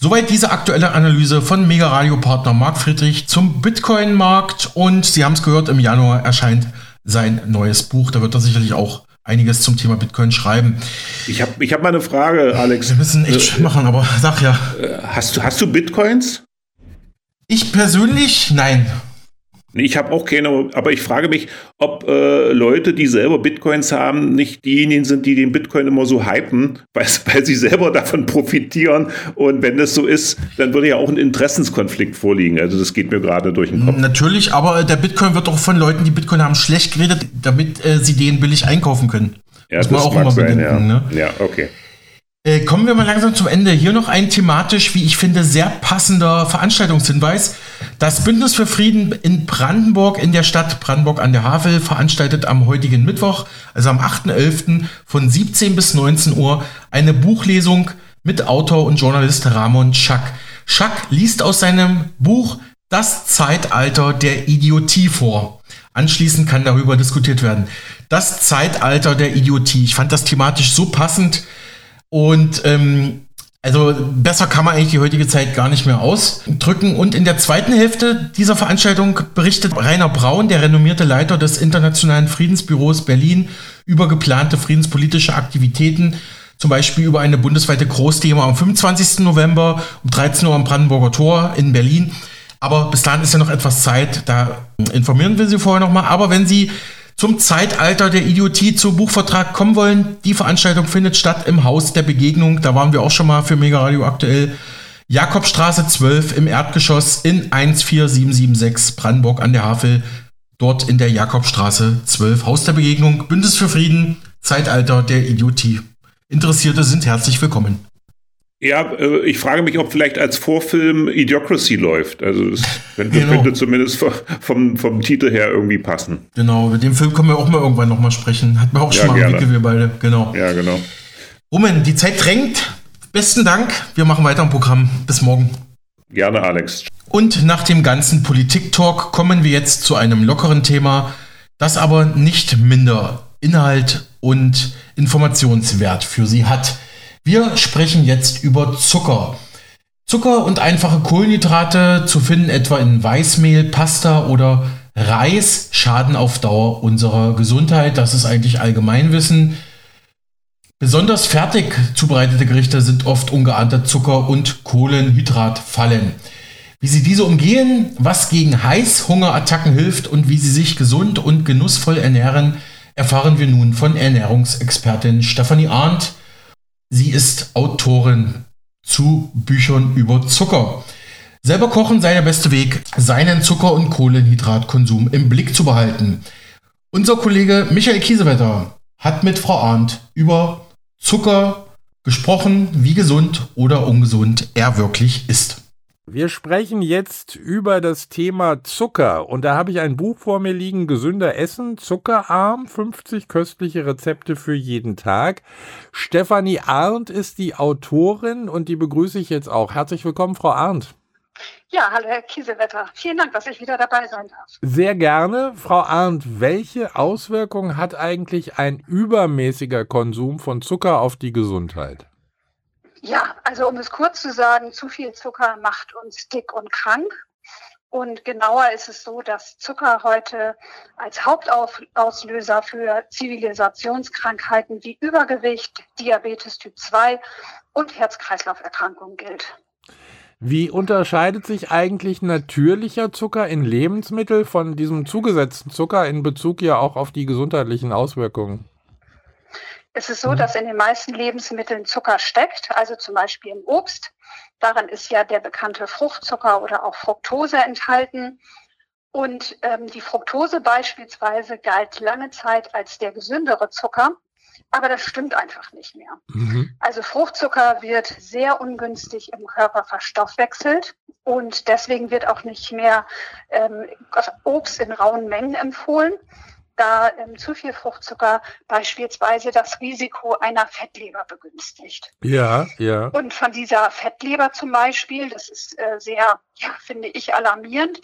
Soweit diese aktuelle Analyse von Mega Radio Partner Marc Friedrich zum Bitcoin-Markt. Und Sie haben es gehört, im Januar erscheint sein neues Buch. Da wird er sicherlich auch einiges zum Thema Bitcoin schreiben. Ich habe ich hab mal eine Frage, Alex. Wir müssen echt äh, machen, aber sag ja. Hast du, hast du Bitcoins? Ich persönlich, nein. Ich habe auch keine, aber ich frage mich, ob äh, Leute, die selber Bitcoins haben, nicht diejenigen sind, die den Bitcoin immer so hypen, weil, weil sie selber davon profitieren. Und wenn das so ist, dann würde ja auch ein Interessenskonflikt vorliegen. Also das geht mir gerade durch den Kopf. Natürlich, aber der Bitcoin wird auch von Leuten, die Bitcoin haben, schlecht geredet, damit äh, sie den billig einkaufen können. Ja, Muss man auch immer sein, bedenken. Ja. Ne? ja, okay. Äh, kommen wir mal langsam zum Ende. Hier noch ein thematisch, wie ich finde, sehr passender Veranstaltungshinweis. Das Bündnis für Frieden in Brandenburg in der Stadt Brandenburg an der Havel veranstaltet am heutigen Mittwoch, also am 8.11. von 17 bis 19 Uhr eine Buchlesung mit Autor und Journalist Ramon Schack. Schack liest aus seinem Buch Das Zeitalter der Idiotie vor. Anschließend kann darüber diskutiert werden. Das Zeitalter der Idiotie. Ich fand das thematisch so passend und ähm, also besser kann man eigentlich die heutige Zeit gar nicht mehr ausdrücken. Und in der zweiten Hälfte dieser Veranstaltung berichtet Rainer Braun, der renommierte Leiter des Internationalen Friedensbüros Berlin, über geplante friedenspolitische Aktivitäten, zum Beispiel über eine bundesweite Großdemo am 25. November um 13 Uhr am Brandenburger Tor in Berlin. Aber bis dahin ist ja noch etwas Zeit, da informieren wir Sie vorher nochmal. Aber wenn Sie zum Zeitalter der Idiotie zu Buchvertrag kommen wollen, die Veranstaltung findet statt im Haus der Begegnung. Da waren wir auch schon mal für Mega Radio aktuell. Jakobstraße 12 im Erdgeschoss in 14776 Brandenburg an der Havel. Dort in der Jakobstraße 12. Haus der Begegnung, Bündnis für Frieden, Zeitalter der Idiotie. Interessierte sind herzlich willkommen. Ja, äh, ich frage mich, ob vielleicht als Vorfilm Idiocracy läuft. Also das könnte, genau. könnte zumindest vom, vom Titel her irgendwie passen. Genau, mit dem Film können wir auch mal irgendwann nochmal sprechen. Hat man auch ja, schon mal gerne. wir beide. Genau. Ja, genau. Roman, die Zeit drängt. Besten Dank. Wir machen weiter im Programm. Bis morgen. Gerne, Alex. Und nach dem ganzen Politik-Talk kommen wir jetzt zu einem lockeren Thema, das aber nicht minder Inhalt und Informationswert für Sie hat. Wir sprechen jetzt über Zucker. Zucker und einfache Kohlenhydrate zu finden etwa in Weißmehl, Pasta oder Reis schaden auf Dauer unserer Gesundheit. Das ist eigentlich Allgemeinwissen. Besonders fertig zubereitete Gerichte sind oft ungeahnte Zucker- und Kohlenhydratfallen. Wie Sie diese umgehen, was gegen Heißhungerattacken hilft und wie Sie sich gesund und genussvoll ernähren, erfahren wir nun von Ernährungsexpertin Stefanie Arndt. Sie ist Autorin zu Büchern über Zucker. Selber kochen sei der beste Weg, seinen Zucker- und Kohlenhydratkonsum im Blick zu behalten. Unser Kollege Michael Kiesewetter hat mit Frau Arndt über Zucker gesprochen, wie gesund oder ungesund er wirklich ist. Wir sprechen jetzt über das Thema Zucker und da habe ich ein Buch vor mir liegen, Gesünder Essen, Zuckerarm, 50 köstliche Rezepte für jeden Tag. Stefanie Arndt ist die Autorin und die begrüße ich jetzt auch. Herzlich willkommen, Frau Arndt. Ja, hallo Herr Kiesewetter. Vielen Dank, dass ich wieder dabei sein darf. Sehr gerne. Frau Arndt, welche Auswirkungen hat eigentlich ein übermäßiger Konsum von Zucker auf die Gesundheit? Ja, also um es kurz zu sagen, zu viel Zucker macht uns dick und krank. Und genauer ist es so, dass Zucker heute als Hauptauslöser für Zivilisationskrankheiten wie Übergewicht, Diabetes Typ 2 und Herz-Kreislauf-Erkrankungen gilt. Wie unterscheidet sich eigentlich natürlicher Zucker in Lebensmitteln von diesem zugesetzten Zucker in Bezug ja auch auf die gesundheitlichen Auswirkungen? Es ist so, mhm. dass in den meisten Lebensmitteln Zucker steckt, also zum Beispiel im Obst. Darin ist ja der bekannte Fruchtzucker oder auch Fructose enthalten. Und ähm, die Fructose beispielsweise galt lange Zeit als der gesündere Zucker, aber das stimmt einfach nicht mehr. Mhm. Also Fruchtzucker wird sehr ungünstig im Körper verstoffwechselt und deswegen wird auch nicht mehr ähm, Obst in rauen Mengen empfohlen, da ähm, zu viel Fruchtzucker beispielsweise das Risiko einer Fettleber begünstigt. Ja, ja. Und von dieser Fettleber zum Beispiel, das ist äh, sehr, ja, finde ich, alarmierend,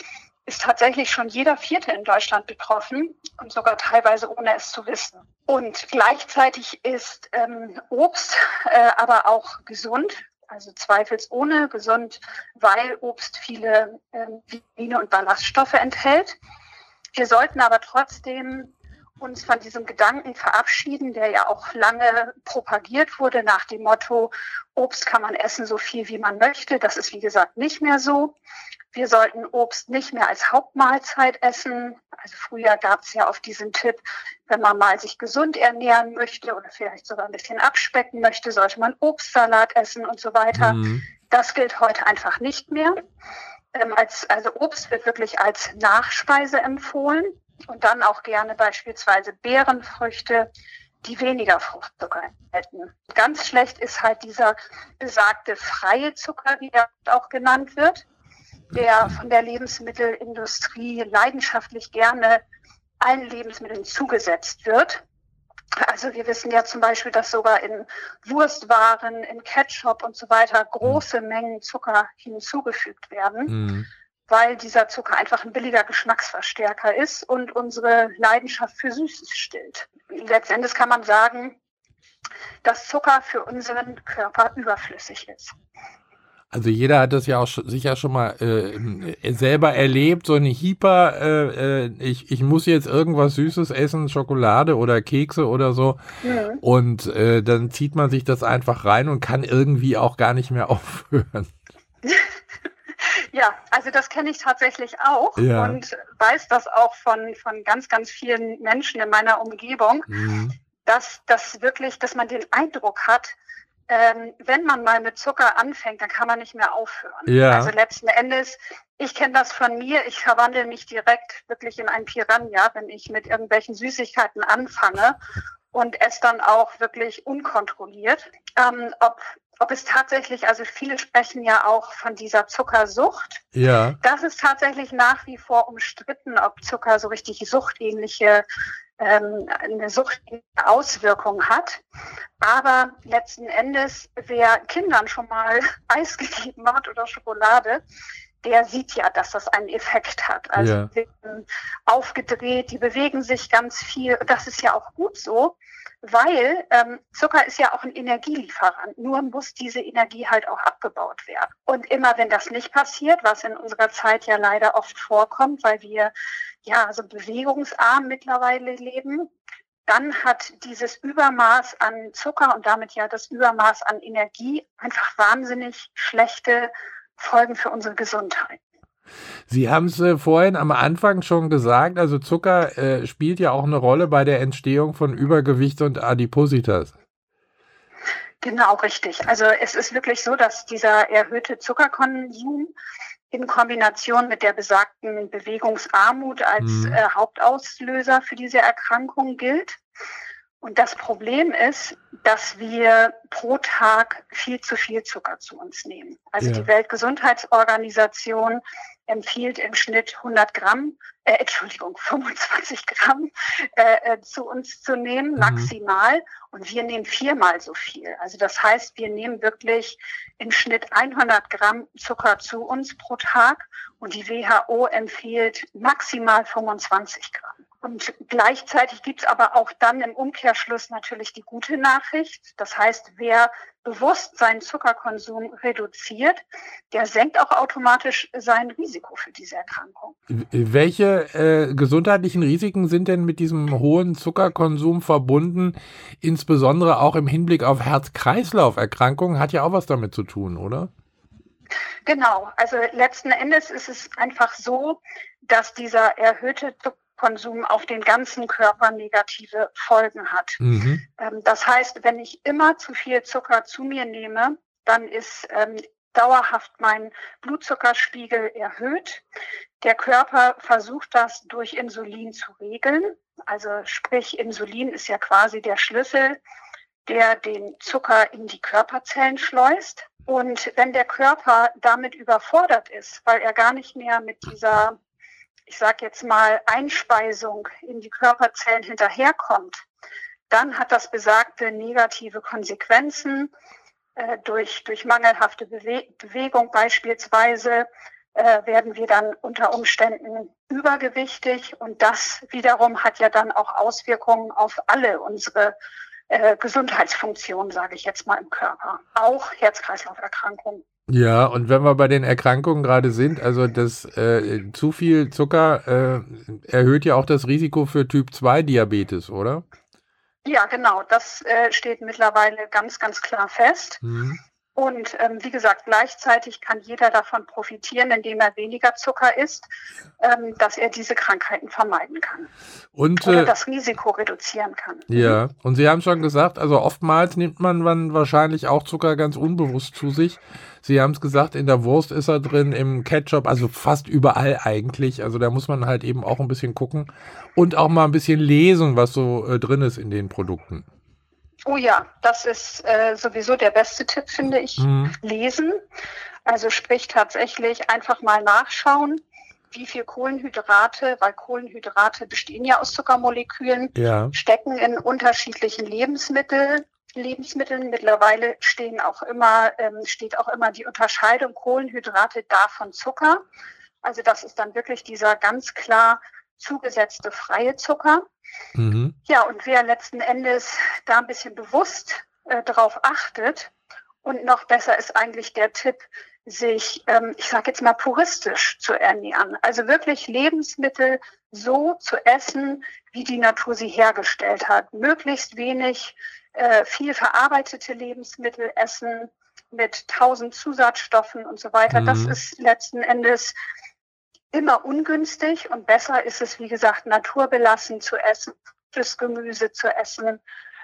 ist tatsächlich schon jeder Vierte in Deutschland betroffen und sogar teilweise ohne es zu wissen. Und gleichzeitig ist ähm, Obst äh, aber auch gesund, also zweifelsohne gesund, weil Obst viele ähm, Vitamine und Ballaststoffe enthält. Wir sollten aber trotzdem uns von diesem Gedanken verabschieden, der ja auch lange propagiert wurde nach dem Motto, Obst kann man essen so viel wie man möchte. Das ist wie gesagt nicht mehr so. Wir sollten Obst nicht mehr als Hauptmahlzeit essen. Also früher gab es ja oft diesen Tipp, wenn man mal sich gesund ernähren möchte oder vielleicht sogar ein bisschen abspecken möchte, sollte man Obstsalat essen und so weiter. Mhm. Das gilt heute einfach nicht mehr. Ähm, als, also Obst wird wirklich als Nachspeise empfohlen und dann auch gerne beispielsweise Beerenfrüchte, die weniger Fruchtzucker enthalten. Ganz schlecht ist halt dieser besagte freie Zucker, wie er auch genannt wird der von der Lebensmittelindustrie leidenschaftlich gerne allen Lebensmitteln zugesetzt wird. Also wir wissen ja zum Beispiel, dass sogar in Wurstwaren, in Ketchup und so weiter große Mengen Zucker hinzugefügt werden, mhm. weil dieser Zucker einfach ein billiger Geschmacksverstärker ist und unsere Leidenschaft für Süßes stillt. Letztendlich kann man sagen, dass Zucker für unseren Körper überflüssig ist. Also jeder hat das ja auch sicher schon mal äh, selber erlebt, so eine Hyper, äh, äh, ich, ich muss jetzt irgendwas Süßes essen, Schokolade oder Kekse oder so. Ja. Und äh, dann zieht man sich das einfach rein und kann irgendwie auch gar nicht mehr aufhören. Ja, also das kenne ich tatsächlich auch ja. und weiß das auch von, von ganz, ganz vielen Menschen in meiner Umgebung, mhm. dass das wirklich, dass man den Eindruck hat, ähm, wenn man mal mit Zucker anfängt, dann kann man nicht mehr aufhören. Ja. Also letzten Endes, ich kenne das von mir, ich verwandle mich direkt wirklich in ein Piranha, wenn ich mit irgendwelchen Süßigkeiten anfange und es dann auch wirklich unkontrolliert. Ähm, ob, ob es tatsächlich, also viele sprechen ja auch von dieser Zuckersucht. Ja. Das ist tatsächlich nach wie vor umstritten, ob Zucker so richtig suchtähnliche ähm, eine Suchtauswirkung hat. Aber letzten Endes, wer Kindern schon mal Eis gegeben hat oder Schokolade, der sieht ja, dass das einen Effekt hat. Also ja. aufgedreht, die bewegen sich ganz viel. Das ist ja auch gut so weil ähm, Zucker ist ja auch ein Energielieferant. Nur muss diese Energie halt auch abgebaut werden. Und immer wenn das nicht passiert, was in unserer Zeit ja leider oft vorkommt, weil wir ja so bewegungsarm mittlerweile leben, dann hat dieses Übermaß an Zucker und damit ja das Übermaß an Energie einfach wahnsinnig schlechte Folgen für unsere Gesundheit. Sie haben es äh, vorhin am Anfang schon gesagt, also Zucker äh, spielt ja auch eine Rolle bei der Entstehung von Übergewicht und Adipositas. Genau, richtig. Also es ist wirklich so, dass dieser erhöhte Zuckerkonsum in Kombination mit der besagten Bewegungsarmut als mhm. äh, Hauptauslöser für diese Erkrankung gilt. Und das Problem ist, dass wir pro Tag viel zu viel Zucker zu uns nehmen. Also ja. die Weltgesundheitsorganisation empfiehlt im Schnitt 100 Gramm, äh, Entschuldigung, 25 Gramm äh, äh, zu uns zu nehmen, mhm. maximal. Und wir nehmen viermal so viel. Also das heißt, wir nehmen wirklich im Schnitt 100 Gramm Zucker zu uns pro Tag. Und die WHO empfiehlt maximal 25 Gramm. Und gleichzeitig gibt es aber auch dann im Umkehrschluss natürlich die gute Nachricht. Das heißt, wer bewusst seinen Zuckerkonsum reduziert, der senkt auch automatisch sein Risiko für diese Erkrankung. Welche äh, gesundheitlichen Risiken sind denn mit diesem hohen Zuckerkonsum verbunden, insbesondere auch im Hinblick auf Herz-Kreislauf-Erkrankungen? Hat ja auch was damit zu tun, oder? Genau, also letzten Endes ist es einfach so, dass dieser erhöhte Konsum auf den ganzen Körper negative Folgen hat. Mhm. Ähm, das heißt, wenn ich immer zu viel Zucker zu mir nehme, dann ist ähm, dauerhaft mein Blutzuckerspiegel erhöht. Der Körper versucht das durch Insulin zu regeln. Also sprich, Insulin ist ja quasi der Schlüssel, der den Zucker in die Körperzellen schleust. Und wenn der Körper damit überfordert ist, weil er gar nicht mehr mit dieser ich sage jetzt mal, Einspeisung in die Körperzellen hinterherkommt, dann hat das besagte negative Konsequenzen äh, durch, durch mangelhafte Bewe Bewegung beispielsweise äh, werden wir dann unter Umständen übergewichtig und das wiederum hat ja dann auch Auswirkungen auf alle unsere äh, Gesundheitsfunktionen, sage ich jetzt mal im Körper, auch Herz-Kreislauf-Erkrankungen. Ja, und wenn wir bei den Erkrankungen gerade sind, also das äh, zu viel Zucker äh, erhöht ja auch das Risiko für Typ 2 Diabetes, oder? Ja, genau. Das äh, steht mittlerweile ganz, ganz klar fest. Mhm. Und ähm, wie gesagt, gleichzeitig kann jeder davon profitieren, indem er weniger Zucker isst, ähm, dass er diese Krankheiten vermeiden kann. Und, Oder äh, das Risiko reduzieren kann. Ja, und Sie haben schon gesagt, also oftmals nimmt man dann wahrscheinlich auch Zucker ganz unbewusst zu sich. Sie haben es gesagt, in der Wurst ist er drin, im Ketchup, also fast überall eigentlich. Also da muss man halt eben auch ein bisschen gucken und auch mal ein bisschen lesen, was so äh, drin ist in den Produkten. Oh ja, das ist äh, sowieso der beste Tipp, finde ich. Mhm. Lesen. Also sprich tatsächlich einfach mal nachschauen, wie viel Kohlenhydrate, weil Kohlenhydrate bestehen ja aus Zuckermolekülen, Ja. stecken in unterschiedlichen Lebensmitteln. Lebensmitteln mittlerweile stehen auch immer, ähm, steht auch immer die Unterscheidung Kohlenhydrate davon Zucker. Also das ist dann wirklich dieser ganz klar zugesetzte freie Zucker. Mhm. Ja, und wer letzten Endes da ein bisschen bewusst äh, darauf achtet und noch besser ist eigentlich der Tipp, sich, ähm, ich sage jetzt mal, puristisch zu ernähren. Also wirklich Lebensmittel so zu essen, wie die Natur sie hergestellt hat. Möglichst wenig äh, viel verarbeitete Lebensmittel essen mit tausend Zusatzstoffen und so weiter. Das Mhm. ist letzten Endes immer ungünstig und besser ist es, wie gesagt, naturbelassen zu essen, frisches Gemüse zu essen,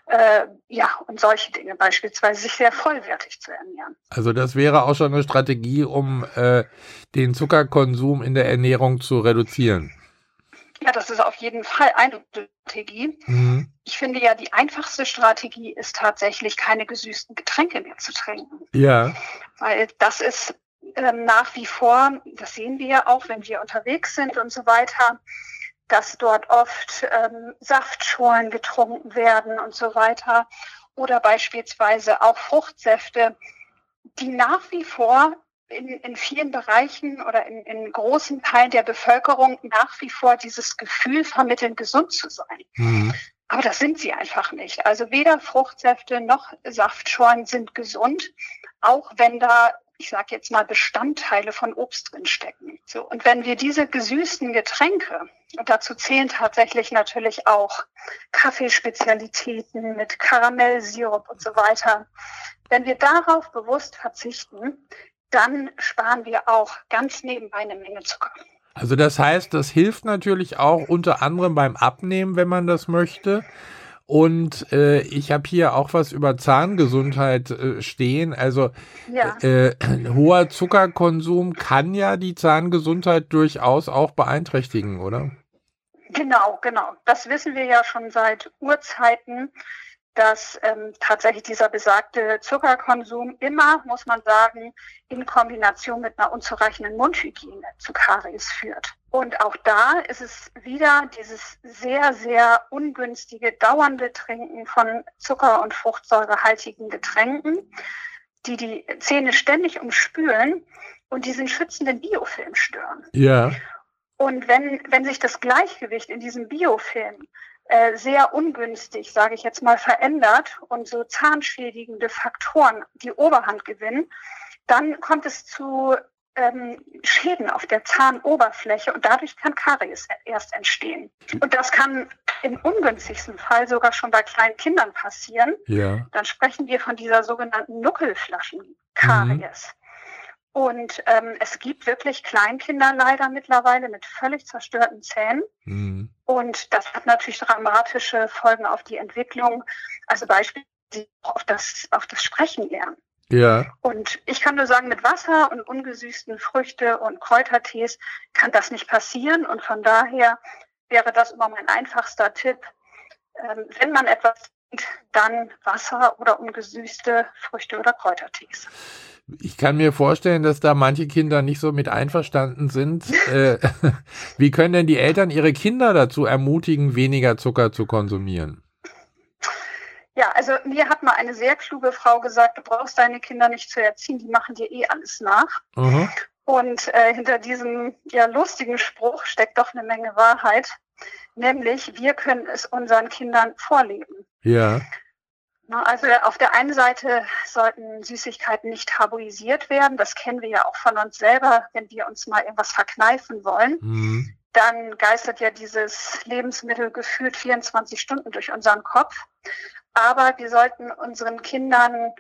äh, ja, und solche Dinge beispielsweise, sich sehr vollwertig zu ernähren. Also das wäre auch schon eine Strategie, um äh, den Zuckerkonsum in der Ernährung zu reduzieren. Ja, das ist auf jeden Fall eine Strategie. Mhm. Ich finde ja, die einfachste Strategie ist tatsächlich, keine gesüßten Getränke mehr zu trinken. Ja. Weil das ist ähm, nach wie vor, das sehen wir ja auch, wenn wir unterwegs sind und so weiter, dass dort oft ähm, Saftschorlen getrunken werden und so weiter. Oder beispielsweise auch Fruchtsäfte, die nach wie vor in, in vielen Bereichen oder in, in großen Teilen der Bevölkerung nach wie vor dieses Gefühl vermitteln, gesund zu sein. Mhm. Aber das sind sie einfach nicht. Also weder Fruchtsäfte noch Saftschorlen sind gesund, auch wenn da, ich sage jetzt mal, Bestandteile von Obst drin stecken. So, und wenn wir diese gesüßten Getränke, und dazu zählen tatsächlich natürlich auch Kaffeespezialitäten mit Karamellsirup und so weiter, wenn wir darauf bewusst verzichten, dann sparen wir auch ganz nebenbei eine Menge Zucker. Also das heißt, das hilft natürlich auch unter anderem beim Abnehmen, wenn man das möchte. Und äh, ich habe hier auch was über Zahngesundheit äh, stehen. Also Ja. äh, ein hoher Zuckerkonsum kann ja die Zahngesundheit durchaus auch beeinträchtigen, oder? Genau, genau. Das wissen wir ja schon seit Urzeiten, dass ähm, tatsächlich dieser besagte Zuckerkonsum immer, muss man sagen, in Kombination mit einer unzureichenden Mundhygiene zu Karies führt. Und auch da ist es wieder dieses sehr, sehr ungünstige, dauernde Trinken von Zucker- und fruchtsäurehaltigen Getränken, die die Zähne ständig umspülen und diesen schützenden Biofilm stören. Ja. Und wenn, wenn sich das Gleichgewicht in diesem Biofilm äh, sehr ungünstig, sage ich jetzt mal, verändert und so zahnschädigende Faktoren die Oberhand gewinnen, dann kommt es zu ähm, Schäden auf der Zahnoberfläche und dadurch kann Karies erst entstehen. Und das kann im ungünstigsten Fall sogar schon bei kleinen Kindern passieren. Ja. Dann sprechen wir von dieser sogenannten Nuckelflaschenkaries. Und ähm, es gibt wirklich Kleinkinder leider mittlerweile mit völlig zerstörten Zähnen. Mhm. Und das hat natürlich dramatische Folgen auf die Entwicklung, also beispielsweise auf das, auf das Sprechen lernen. Ja. Und ich kann nur sagen, mit Wasser und ungesüßten Früchte und Kräutertees kann das nicht passieren. Und von daher wäre das immer mein einfachster Tipp. Ähm, wenn man etwas trinkt, dann Wasser oder ungesüßte Früchte oder Kräutertees. Ich kann mir vorstellen, dass da manche Kinder nicht so mit einverstanden sind. äh, wie können denn die Eltern ihre Kinder dazu ermutigen, weniger Zucker zu konsumieren? Ja, also mir hat mal eine sehr kluge Frau gesagt, du brauchst deine Kinder nicht zu erziehen, die machen dir eh alles nach. Mhm. Und äh, hinter diesem ja lustigen Spruch steckt doch eine Menge Wahrheit, nämlich wir können es unseren Kindern vorleben. Ja. Na, Also auf der einen Seite sollten Süßigkeiten nicht tabuisiert werden, das kennen wir ja auch von uns selber, wenn wir uns mal irgendwas verkneifen wollen. Mhm. dann geistert ja dieses Lebensmittel gefühlt 24 Stunden durch unseren Kopf. Aber wir sollten unseren Kindern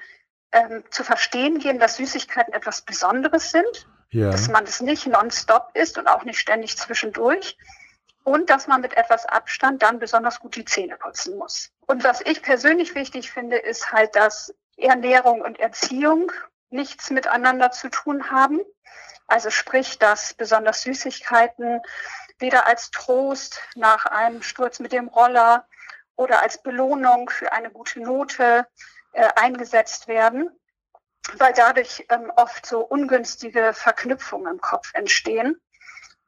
ähm, zu verstehen geben, dass Süßigkeiten etwas Besonderes sind, ja. dass man es nicht nonstop isst und auch nicht ständig zwischendurch und dass man mit etwas Abstand dann besonders gut die Zähne putzen muss. Und was ich persönlich wichtig finde, ist halt, dass Ernährung und Erziehung nichts miteinander zu tun haben. Also sprich, dass besonders Süßigkeiten weder als Trost nach einem Sturz mit dem Roller oder als Belohnung für eine gute Note äh, eingesetzt werden, weil dadurch ähm, oft so ungünstige Verknüpfungen im Kopf entstehen.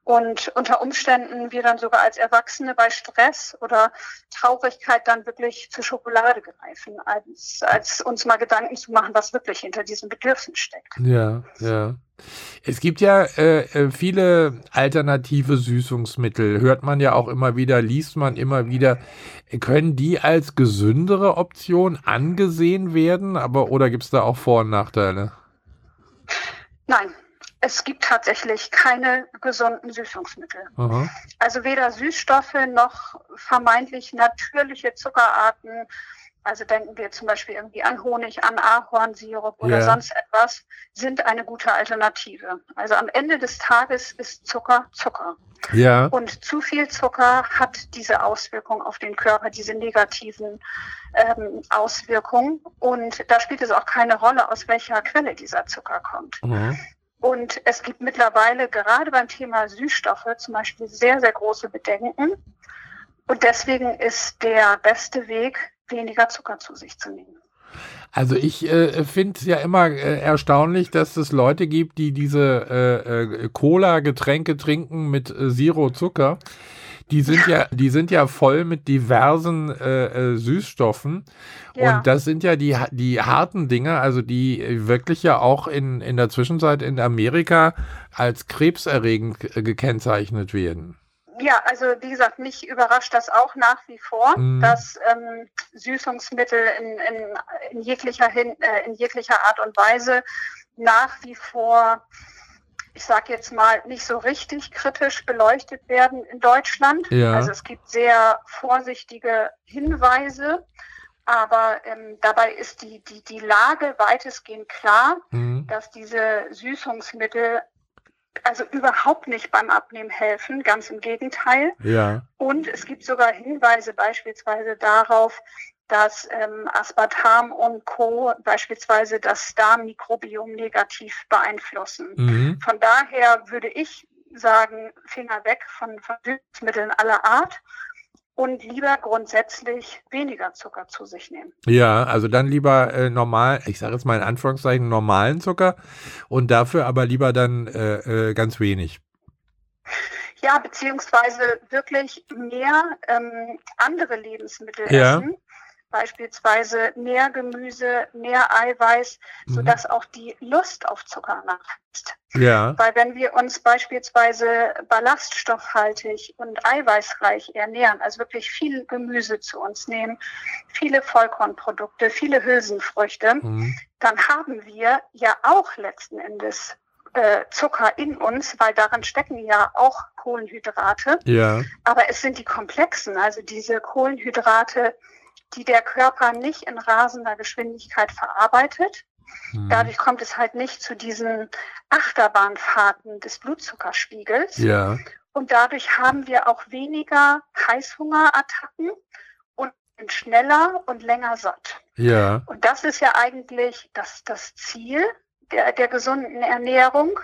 Und unter Umständen wir dann sogar als Erwachsene bei Stress oder Traurigkeit dann wirklich zur Schokolade greifen, als, als uns mal Gedanken zu machen, was wirklich hinter diesem Bedürfnis steckt. Ja, ja. Es gibt ja äh, äh viele alternative Süßungsmittel, hört man ja auch immer wieder, liest man immer wieder. Können die als gesündere Option angesehen werden, aber oder gibt es da auch Vor- und Nachteile? Nein, es gibt tatsächlich keine gesunden Süßungsmittel. Aha. Also weder Süßstoffe noch vermeintlich natürliche Zuckerarten. Also denken wir zum Beispiel irgendwie an Honig, an Ahornsirup oder yeah. sonst etwas, sind eine gute Alternative. Also am Ende des Tages ist Zucker Zucker. Ja. Und zu viel Zucker hat diese Auswirkung auf den Körper, diese negativen ähm, Auswirkungen. Und da spielt es auch keine Rolle, aus welcher Quelle dieser Zucker kommt. Mhm. Und es gibt mittlerweile gerade beim Thema Süßstoffe zum Beispiel sehr, sehr große Bedenken. Und deswegen ist der beste Weg, weniger Zucker zu sich zu nehmen. Also ich äh, finde es ja immer äh, erstaunlich, dass es Leute gibt, die diese äh, äh Cola-Getränke trinken mit äh, Zero Zucker. Die sind ja, die sind ja voll mit diversen äh, äh, Süßstoffen. Ja. Und das sind ja die, die harten Dinge, also die wirklich ja auch in, in der Zwischenzeit in Amerika als krebserregend gekennzeichnet werden. Ja, also wie gesagt, mich überrascht das auch nach wie vor, mm. dass ähm, Süßungsmittel in, in, in, jeglicher Hin, äh, in jeglicher Art und Weise nach wie vor ich sage jetzt mal, nicht so richtig kritisch beleuchtet werden in Deutschland. Ja. Also es gibt sehr vorsichtige Hinweise, aber ähm, dabei ist die, die, die Lage weitestgehend klar, mhm. dass diese Süßungsmittel also überhaupt nicht beim Abnehmen helfen, ganz im Gegenteil. Ja. Und es gibt sogar Hinweise beispielsweise darauf, dass ähm, Aspartam und Co. beispielsweise das Darmmikrobiom negativ beeinflussen. Mhm. Von daher würde ich sagen, Finger weg von, von Süßmitteln aller Art und lieber grundsätzlich weniger Zucker zu sich nehmen. Ja, also dann lieber äh, normal, ich sage jetzt mal in Anführungszeichen normalen Zucker und dafür aber lieber dann äh, äh, ganz wenig. Ja, beziehungsweise wirklich mehr ähm, andere Lebensmittel ja. essen beispielsweise mehr Gemüse, mehr Eiweiß, mhm. sodass auch die Lust auf Zucker nachlässt. Ja. Weil wenn wir uns beispielsweise ballaststoffhaltig und eiweißreich ernähren, also wirklich viel Gemüse zu uns nehmen, viele Vollkornprodukte, viele Hülsenfrüchte, mhm. dann haben wir ja auch letzten Endes äh, Zucker in uns, weil darin stecken ja auch Kohlenhydrate. Ja. Aber es sind die komplexen, also diese Kohlenhydrate, die der Körper nicht in rasender Geschwindigkeit verarbeitet. Mhm. Dadurch kommt es halt nicht zu diesen Achterbahnfahrten des Blutzuckerspiegels. Ja. Und dadurch haben wir auch weniger Heißhungerattacken und sind schneller und länger satt. Ja. Und das ist ja eigentlich das, das Ziel der, der gesunden Ernährung,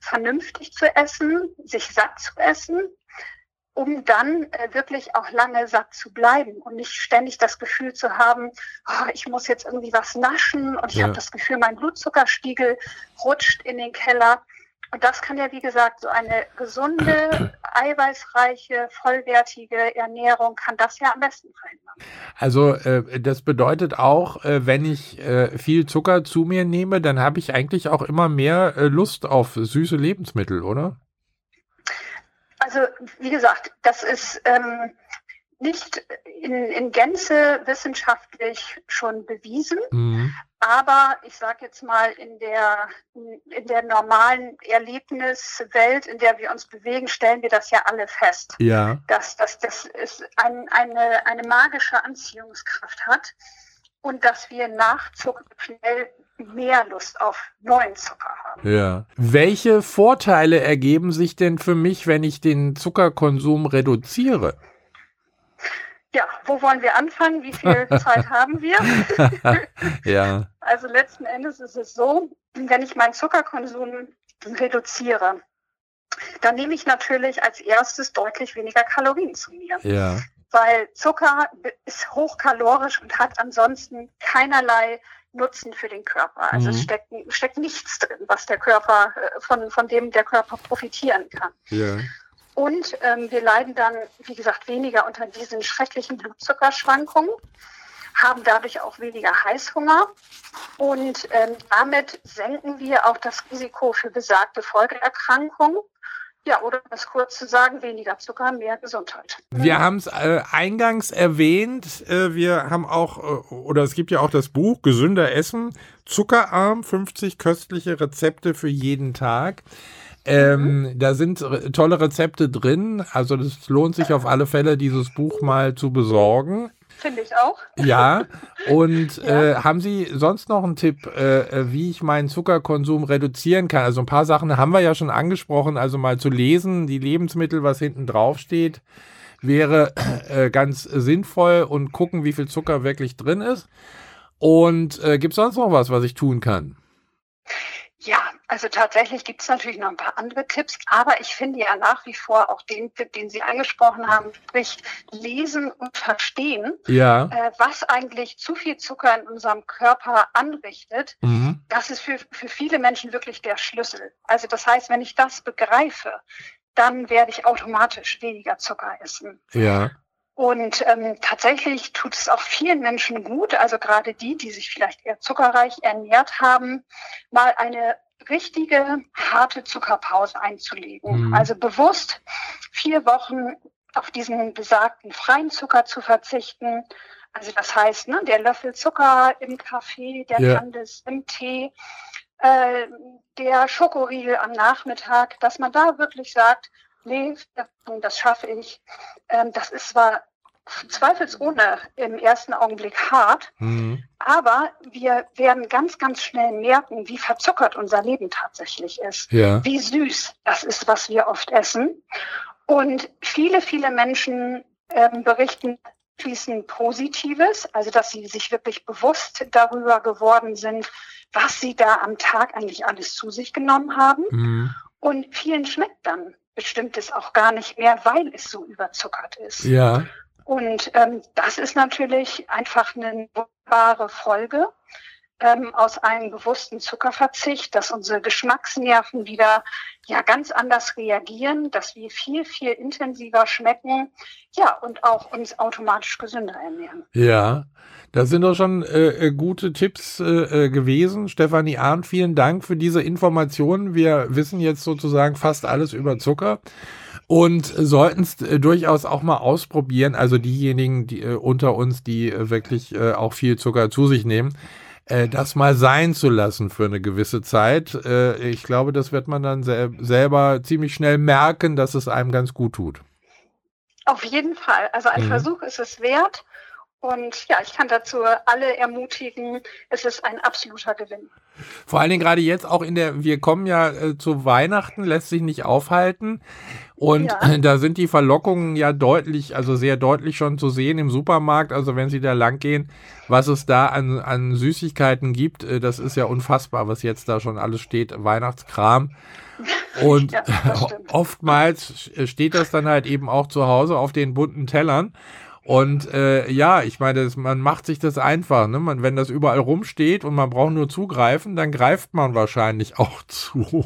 vernünftig zu essen, sich satt zu essen um dann äh, wirklich auch lange satt zu bleiben und nicht ständig das Gefühl zu haben, oh, ich muss jetzt irgendwie was naschen und ich ja. habe das Gefühl, mein Blutzuckerspiegel rutscht in den Keller. Und das kann ja, wie gesagt, so eine gesunde, eiweißreiche, vollwertige Ernährung kann das ja am besten verhindern. Also äh, das bedeutet auch, äh, wenn ich äh, viel Zucker zu mir nehme, dann habe ich eigentlich auch immer mehr äh, Lust auf süße Lebensmittel, oder? Also wie gesagt, das ist ähm, nicht in, in Gänze wissenschaftlich schon bewiesen, mhm. aber ich sage jetzt mal in der, in der normalen Erlebniswelt, in der wir uns bewegen, stellen wir das ja alle fest, ja. dass, das ist ein, eine, eine magische Anziehungskraft hat und dass wir nach Zucker schnell mehr Lust auf neuen Zucker haben. Ja. Welche Vorteile ergeben sich denn für mich, wenn ich den Zuckerkonsum reduziere? Ja, wo wollen wir anfangen? Wie viel Zeit haben wir? ja. Also letzten Endes ist es so, wenn ich meinen Zuckerkonsum reduziere, dann nehme ich natürlich als erstes deutlich weniger Kalorien zu mir. Ja. Weil Zucker ist hochkalorisch und hat ansonsten keinerlei Nutzen für den Körper. Also mhm. es steckt, steckt nichts drin, was der Körper, äh, von, von dem der Körper profitieren kann. Ja. Und ähm, wir leiden dann, wie gesagt, weniger unter diesen schrecklichen Blutzuckerschwankungen, haben dadurch auch weniger Heißhunger und ähm, damit senken wir auch das Risiko für besagte Folgeerkrankungen. Ja, oder um es kurz zu sagen, weniger Zucker, mehr Gesundheit. Wir haben es äh, eingangs erwähnt, äh, wir haben auch, äh, oder es gibt ja auch das Buch Gesünder Essen, Zuckerarm, 50 köstliche Rezepte für jeden Tag. Ähm, mhm. Da sind tolle Rezepte drin, also es lohnt sich auf alle Fälle, dieses Buch mal zu besorgen. Finde ich auch. Ja, und ja. Äh, haben Sie sonst noch einen Tipp, äh, äh, wie ich meinen Zuckerkonsum reduzieren kann? Also ein paar Sachen haben wir ja schon angesprochen, also mal zu lesen, die Lebensmittel, was hinten drauf steht, wäre äh, ganz sinnvoll und gucken, wie viel Zucker wirklich drin ist. Und äh, gibt es sonst noch was, was ich tun kann? Ja, also tatsächlich gibt es natürlich noch ein paar andere Tipps, aber ich finde ja nach wie vor auch den Tipp, den Sie angesprochen haben, sprich lesen und verstehen, ja. äh, was eigentlich zu viel Zucker in unserem Körper anrichtet. Mhm. Das ist für, für viele Menschen wirklich der Schlüssel. Also das heißt, wenn ich das begreife, dann werde ich automatisch weniger Zucker essen. Ja. Und ähm, tatsächlich tut es auch vielen Menschen gut, also gerade die, die sich vielleicht eher zuckerreich ernährt haben, mal eine richtige harte Zuckerpause einzulegen. Mhm. Also bewusst vier Wochen auf diesen besagten freien Zucker zu verzichten. Also das heißt, ne, der Löffel Zucker im Kaffee, der ja. Candice im Tee, äh, der Schokoriegel am Nachmittag, dass man da wirklich sagt, nee, das schaffe ich. Ähm, das ist zwar zweifelsohne im ersten Augenblick hart, mhm. aber wir werden ganz, ganz schnell merken, wie verzuckert unser Leben tatsächlich ist, ja. wie süß das ist, was wir oft essen. Und viele, viele Menschen ähm, berichten fließend Positives, also dass sie sich wirklich bewusst darüber geworden sind, was sie da am Tag eigentlich alles zu sich genommen haben. Mhm. Und vielen schmeckt dann bestimmtes auch gar nicht mehr, weil es so überzuckert ist. Ja. Und ähm, das ist natürlich einfach eine wunderbare Folge ähm, aus einem bewussten Zuckerverzicht, dass unsere Geschmacksnerven wieder ja ganz anders reagieren, dass wir viel, viel intensiver schmecken, ja, und auch uns automatisch gesünder ernähren. Ja, das sind doch schon äh, äh gute Tipps äh, äh, gewesen. Stefanie Arndt, vielen Dank für diese Informationen. Wir wissen jetzt sozusagen fast alles über Zucker und sollten es äh, durchaus auch mal ausprobieren. Also diejenigen die, äh, unter uns, die wirklich auch viel Zucker zu sich nehmen, äh, das mal sein zu lassen für eine gewisse Zeit. Äh, ich glaube, das wird man dann sel selber ziemlich schnell merken, dass es einem ganz gut tut. Auf jeden Fall. Also ein mhm. Versuch ist es wert. Und ja, ich kann dazu alle ermutigen, es ist ein absoluter Gewinn. Vor allen Dingen gerade jetzt auch in der, wir kommen ja äh, zu Weihnachten, lässt sich nicht aufhalten. Und ja. da sind die Verlockungen ja deutlich, also sehr deutlich schon zu sehen im Supermarkt. Also wenn Sie da lang gehen, was es da an, an Süßigkeiten gibt, äh, das ist ja unfassbar, was jetzt da schon alles steht, Weihnachtskram. Und ja, oftmals steht das dann halt eben auch zu Hause auf den bunten Tellern. Und äh, ja, ich meine, das, man macht sich das einfach. Ne? Man, wenn das überall rumsteht und man braucht nur zugreifen, dann greift man wahrscheinlich auch zu.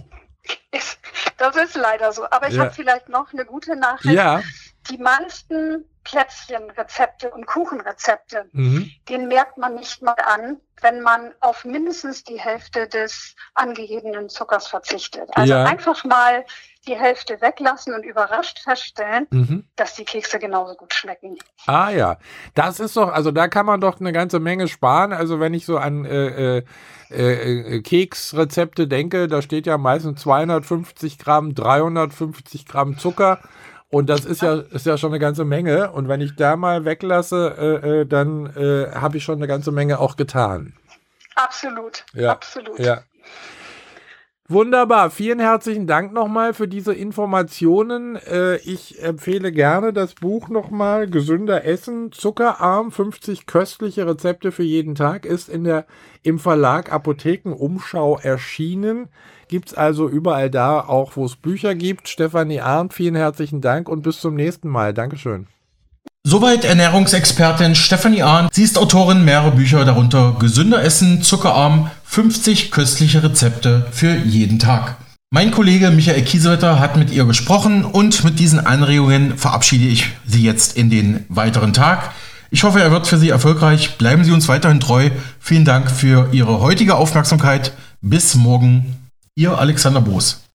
Das ist leider so. Aber ich ja. habe vielleicht noch eine gute Nachricht. Ja. Die meisten Plätzchenrezepte und Kuchenrezepte, mhm. den merkt man nicht mal an, wenn man auf mindestens die Hälfte des angegebenen Zuckers verzichtet. Also ja. einfach mal die Hälfte weglassen und überrascht feststellen, mhm. dass die Kekse genauso gut schmecken. Ah ja, das ist doch, also da kann man doch eine ganze Menge sparen. Also wenn ich so an äh, äh, äh, Keksrezepte denke, da steht ja meistens 250 Gramm, 350 Gramm Zucker. Und das ist ja, ist ja schon eine ganze Menge. Und wenn ich da mal weglasse, äh, äh, dann äh, habe ich schon eine ganze Menge auch getan. Absolut, ja. absolut. Ja. Wunderbar, vielen herzlichen Dank nochmal für diese Informationen. Äh, ich empfehle gerne das Buch nochmal, Gesünder Essen, Zuckerarm, 50 köstliche Rezepte für jeden Tag, ist in der, im Verlag Apotheken Umschau erschienen. Gibt es also überall da, auch wo es Bücher gibt. Stefanie Arndt, vielen herzlichen Dank und bis zum nächsten Mal. Dankeschön. Soweit Ernährungsexpertin Stefanie Arndt. Sie ist Autorin mehrerer Bücher, darunter Gesünder Essen, Zuckerarm, 50 köstliche Rezepte für jeden Tag. Mein Kollege Michael Kiesewetter hat mit ihr gesprochen und mit diesen Anregungen verabschiede ich Sie jetzt in den weiteren Tag. Ich hoffe, er wird für Sie erfolgreich. Bleiben Sie uns weiterhin treu. Vielen Dank für Ihre heutige Aufmerksamkeit. Bis morgen. Ihr Alexander Boos.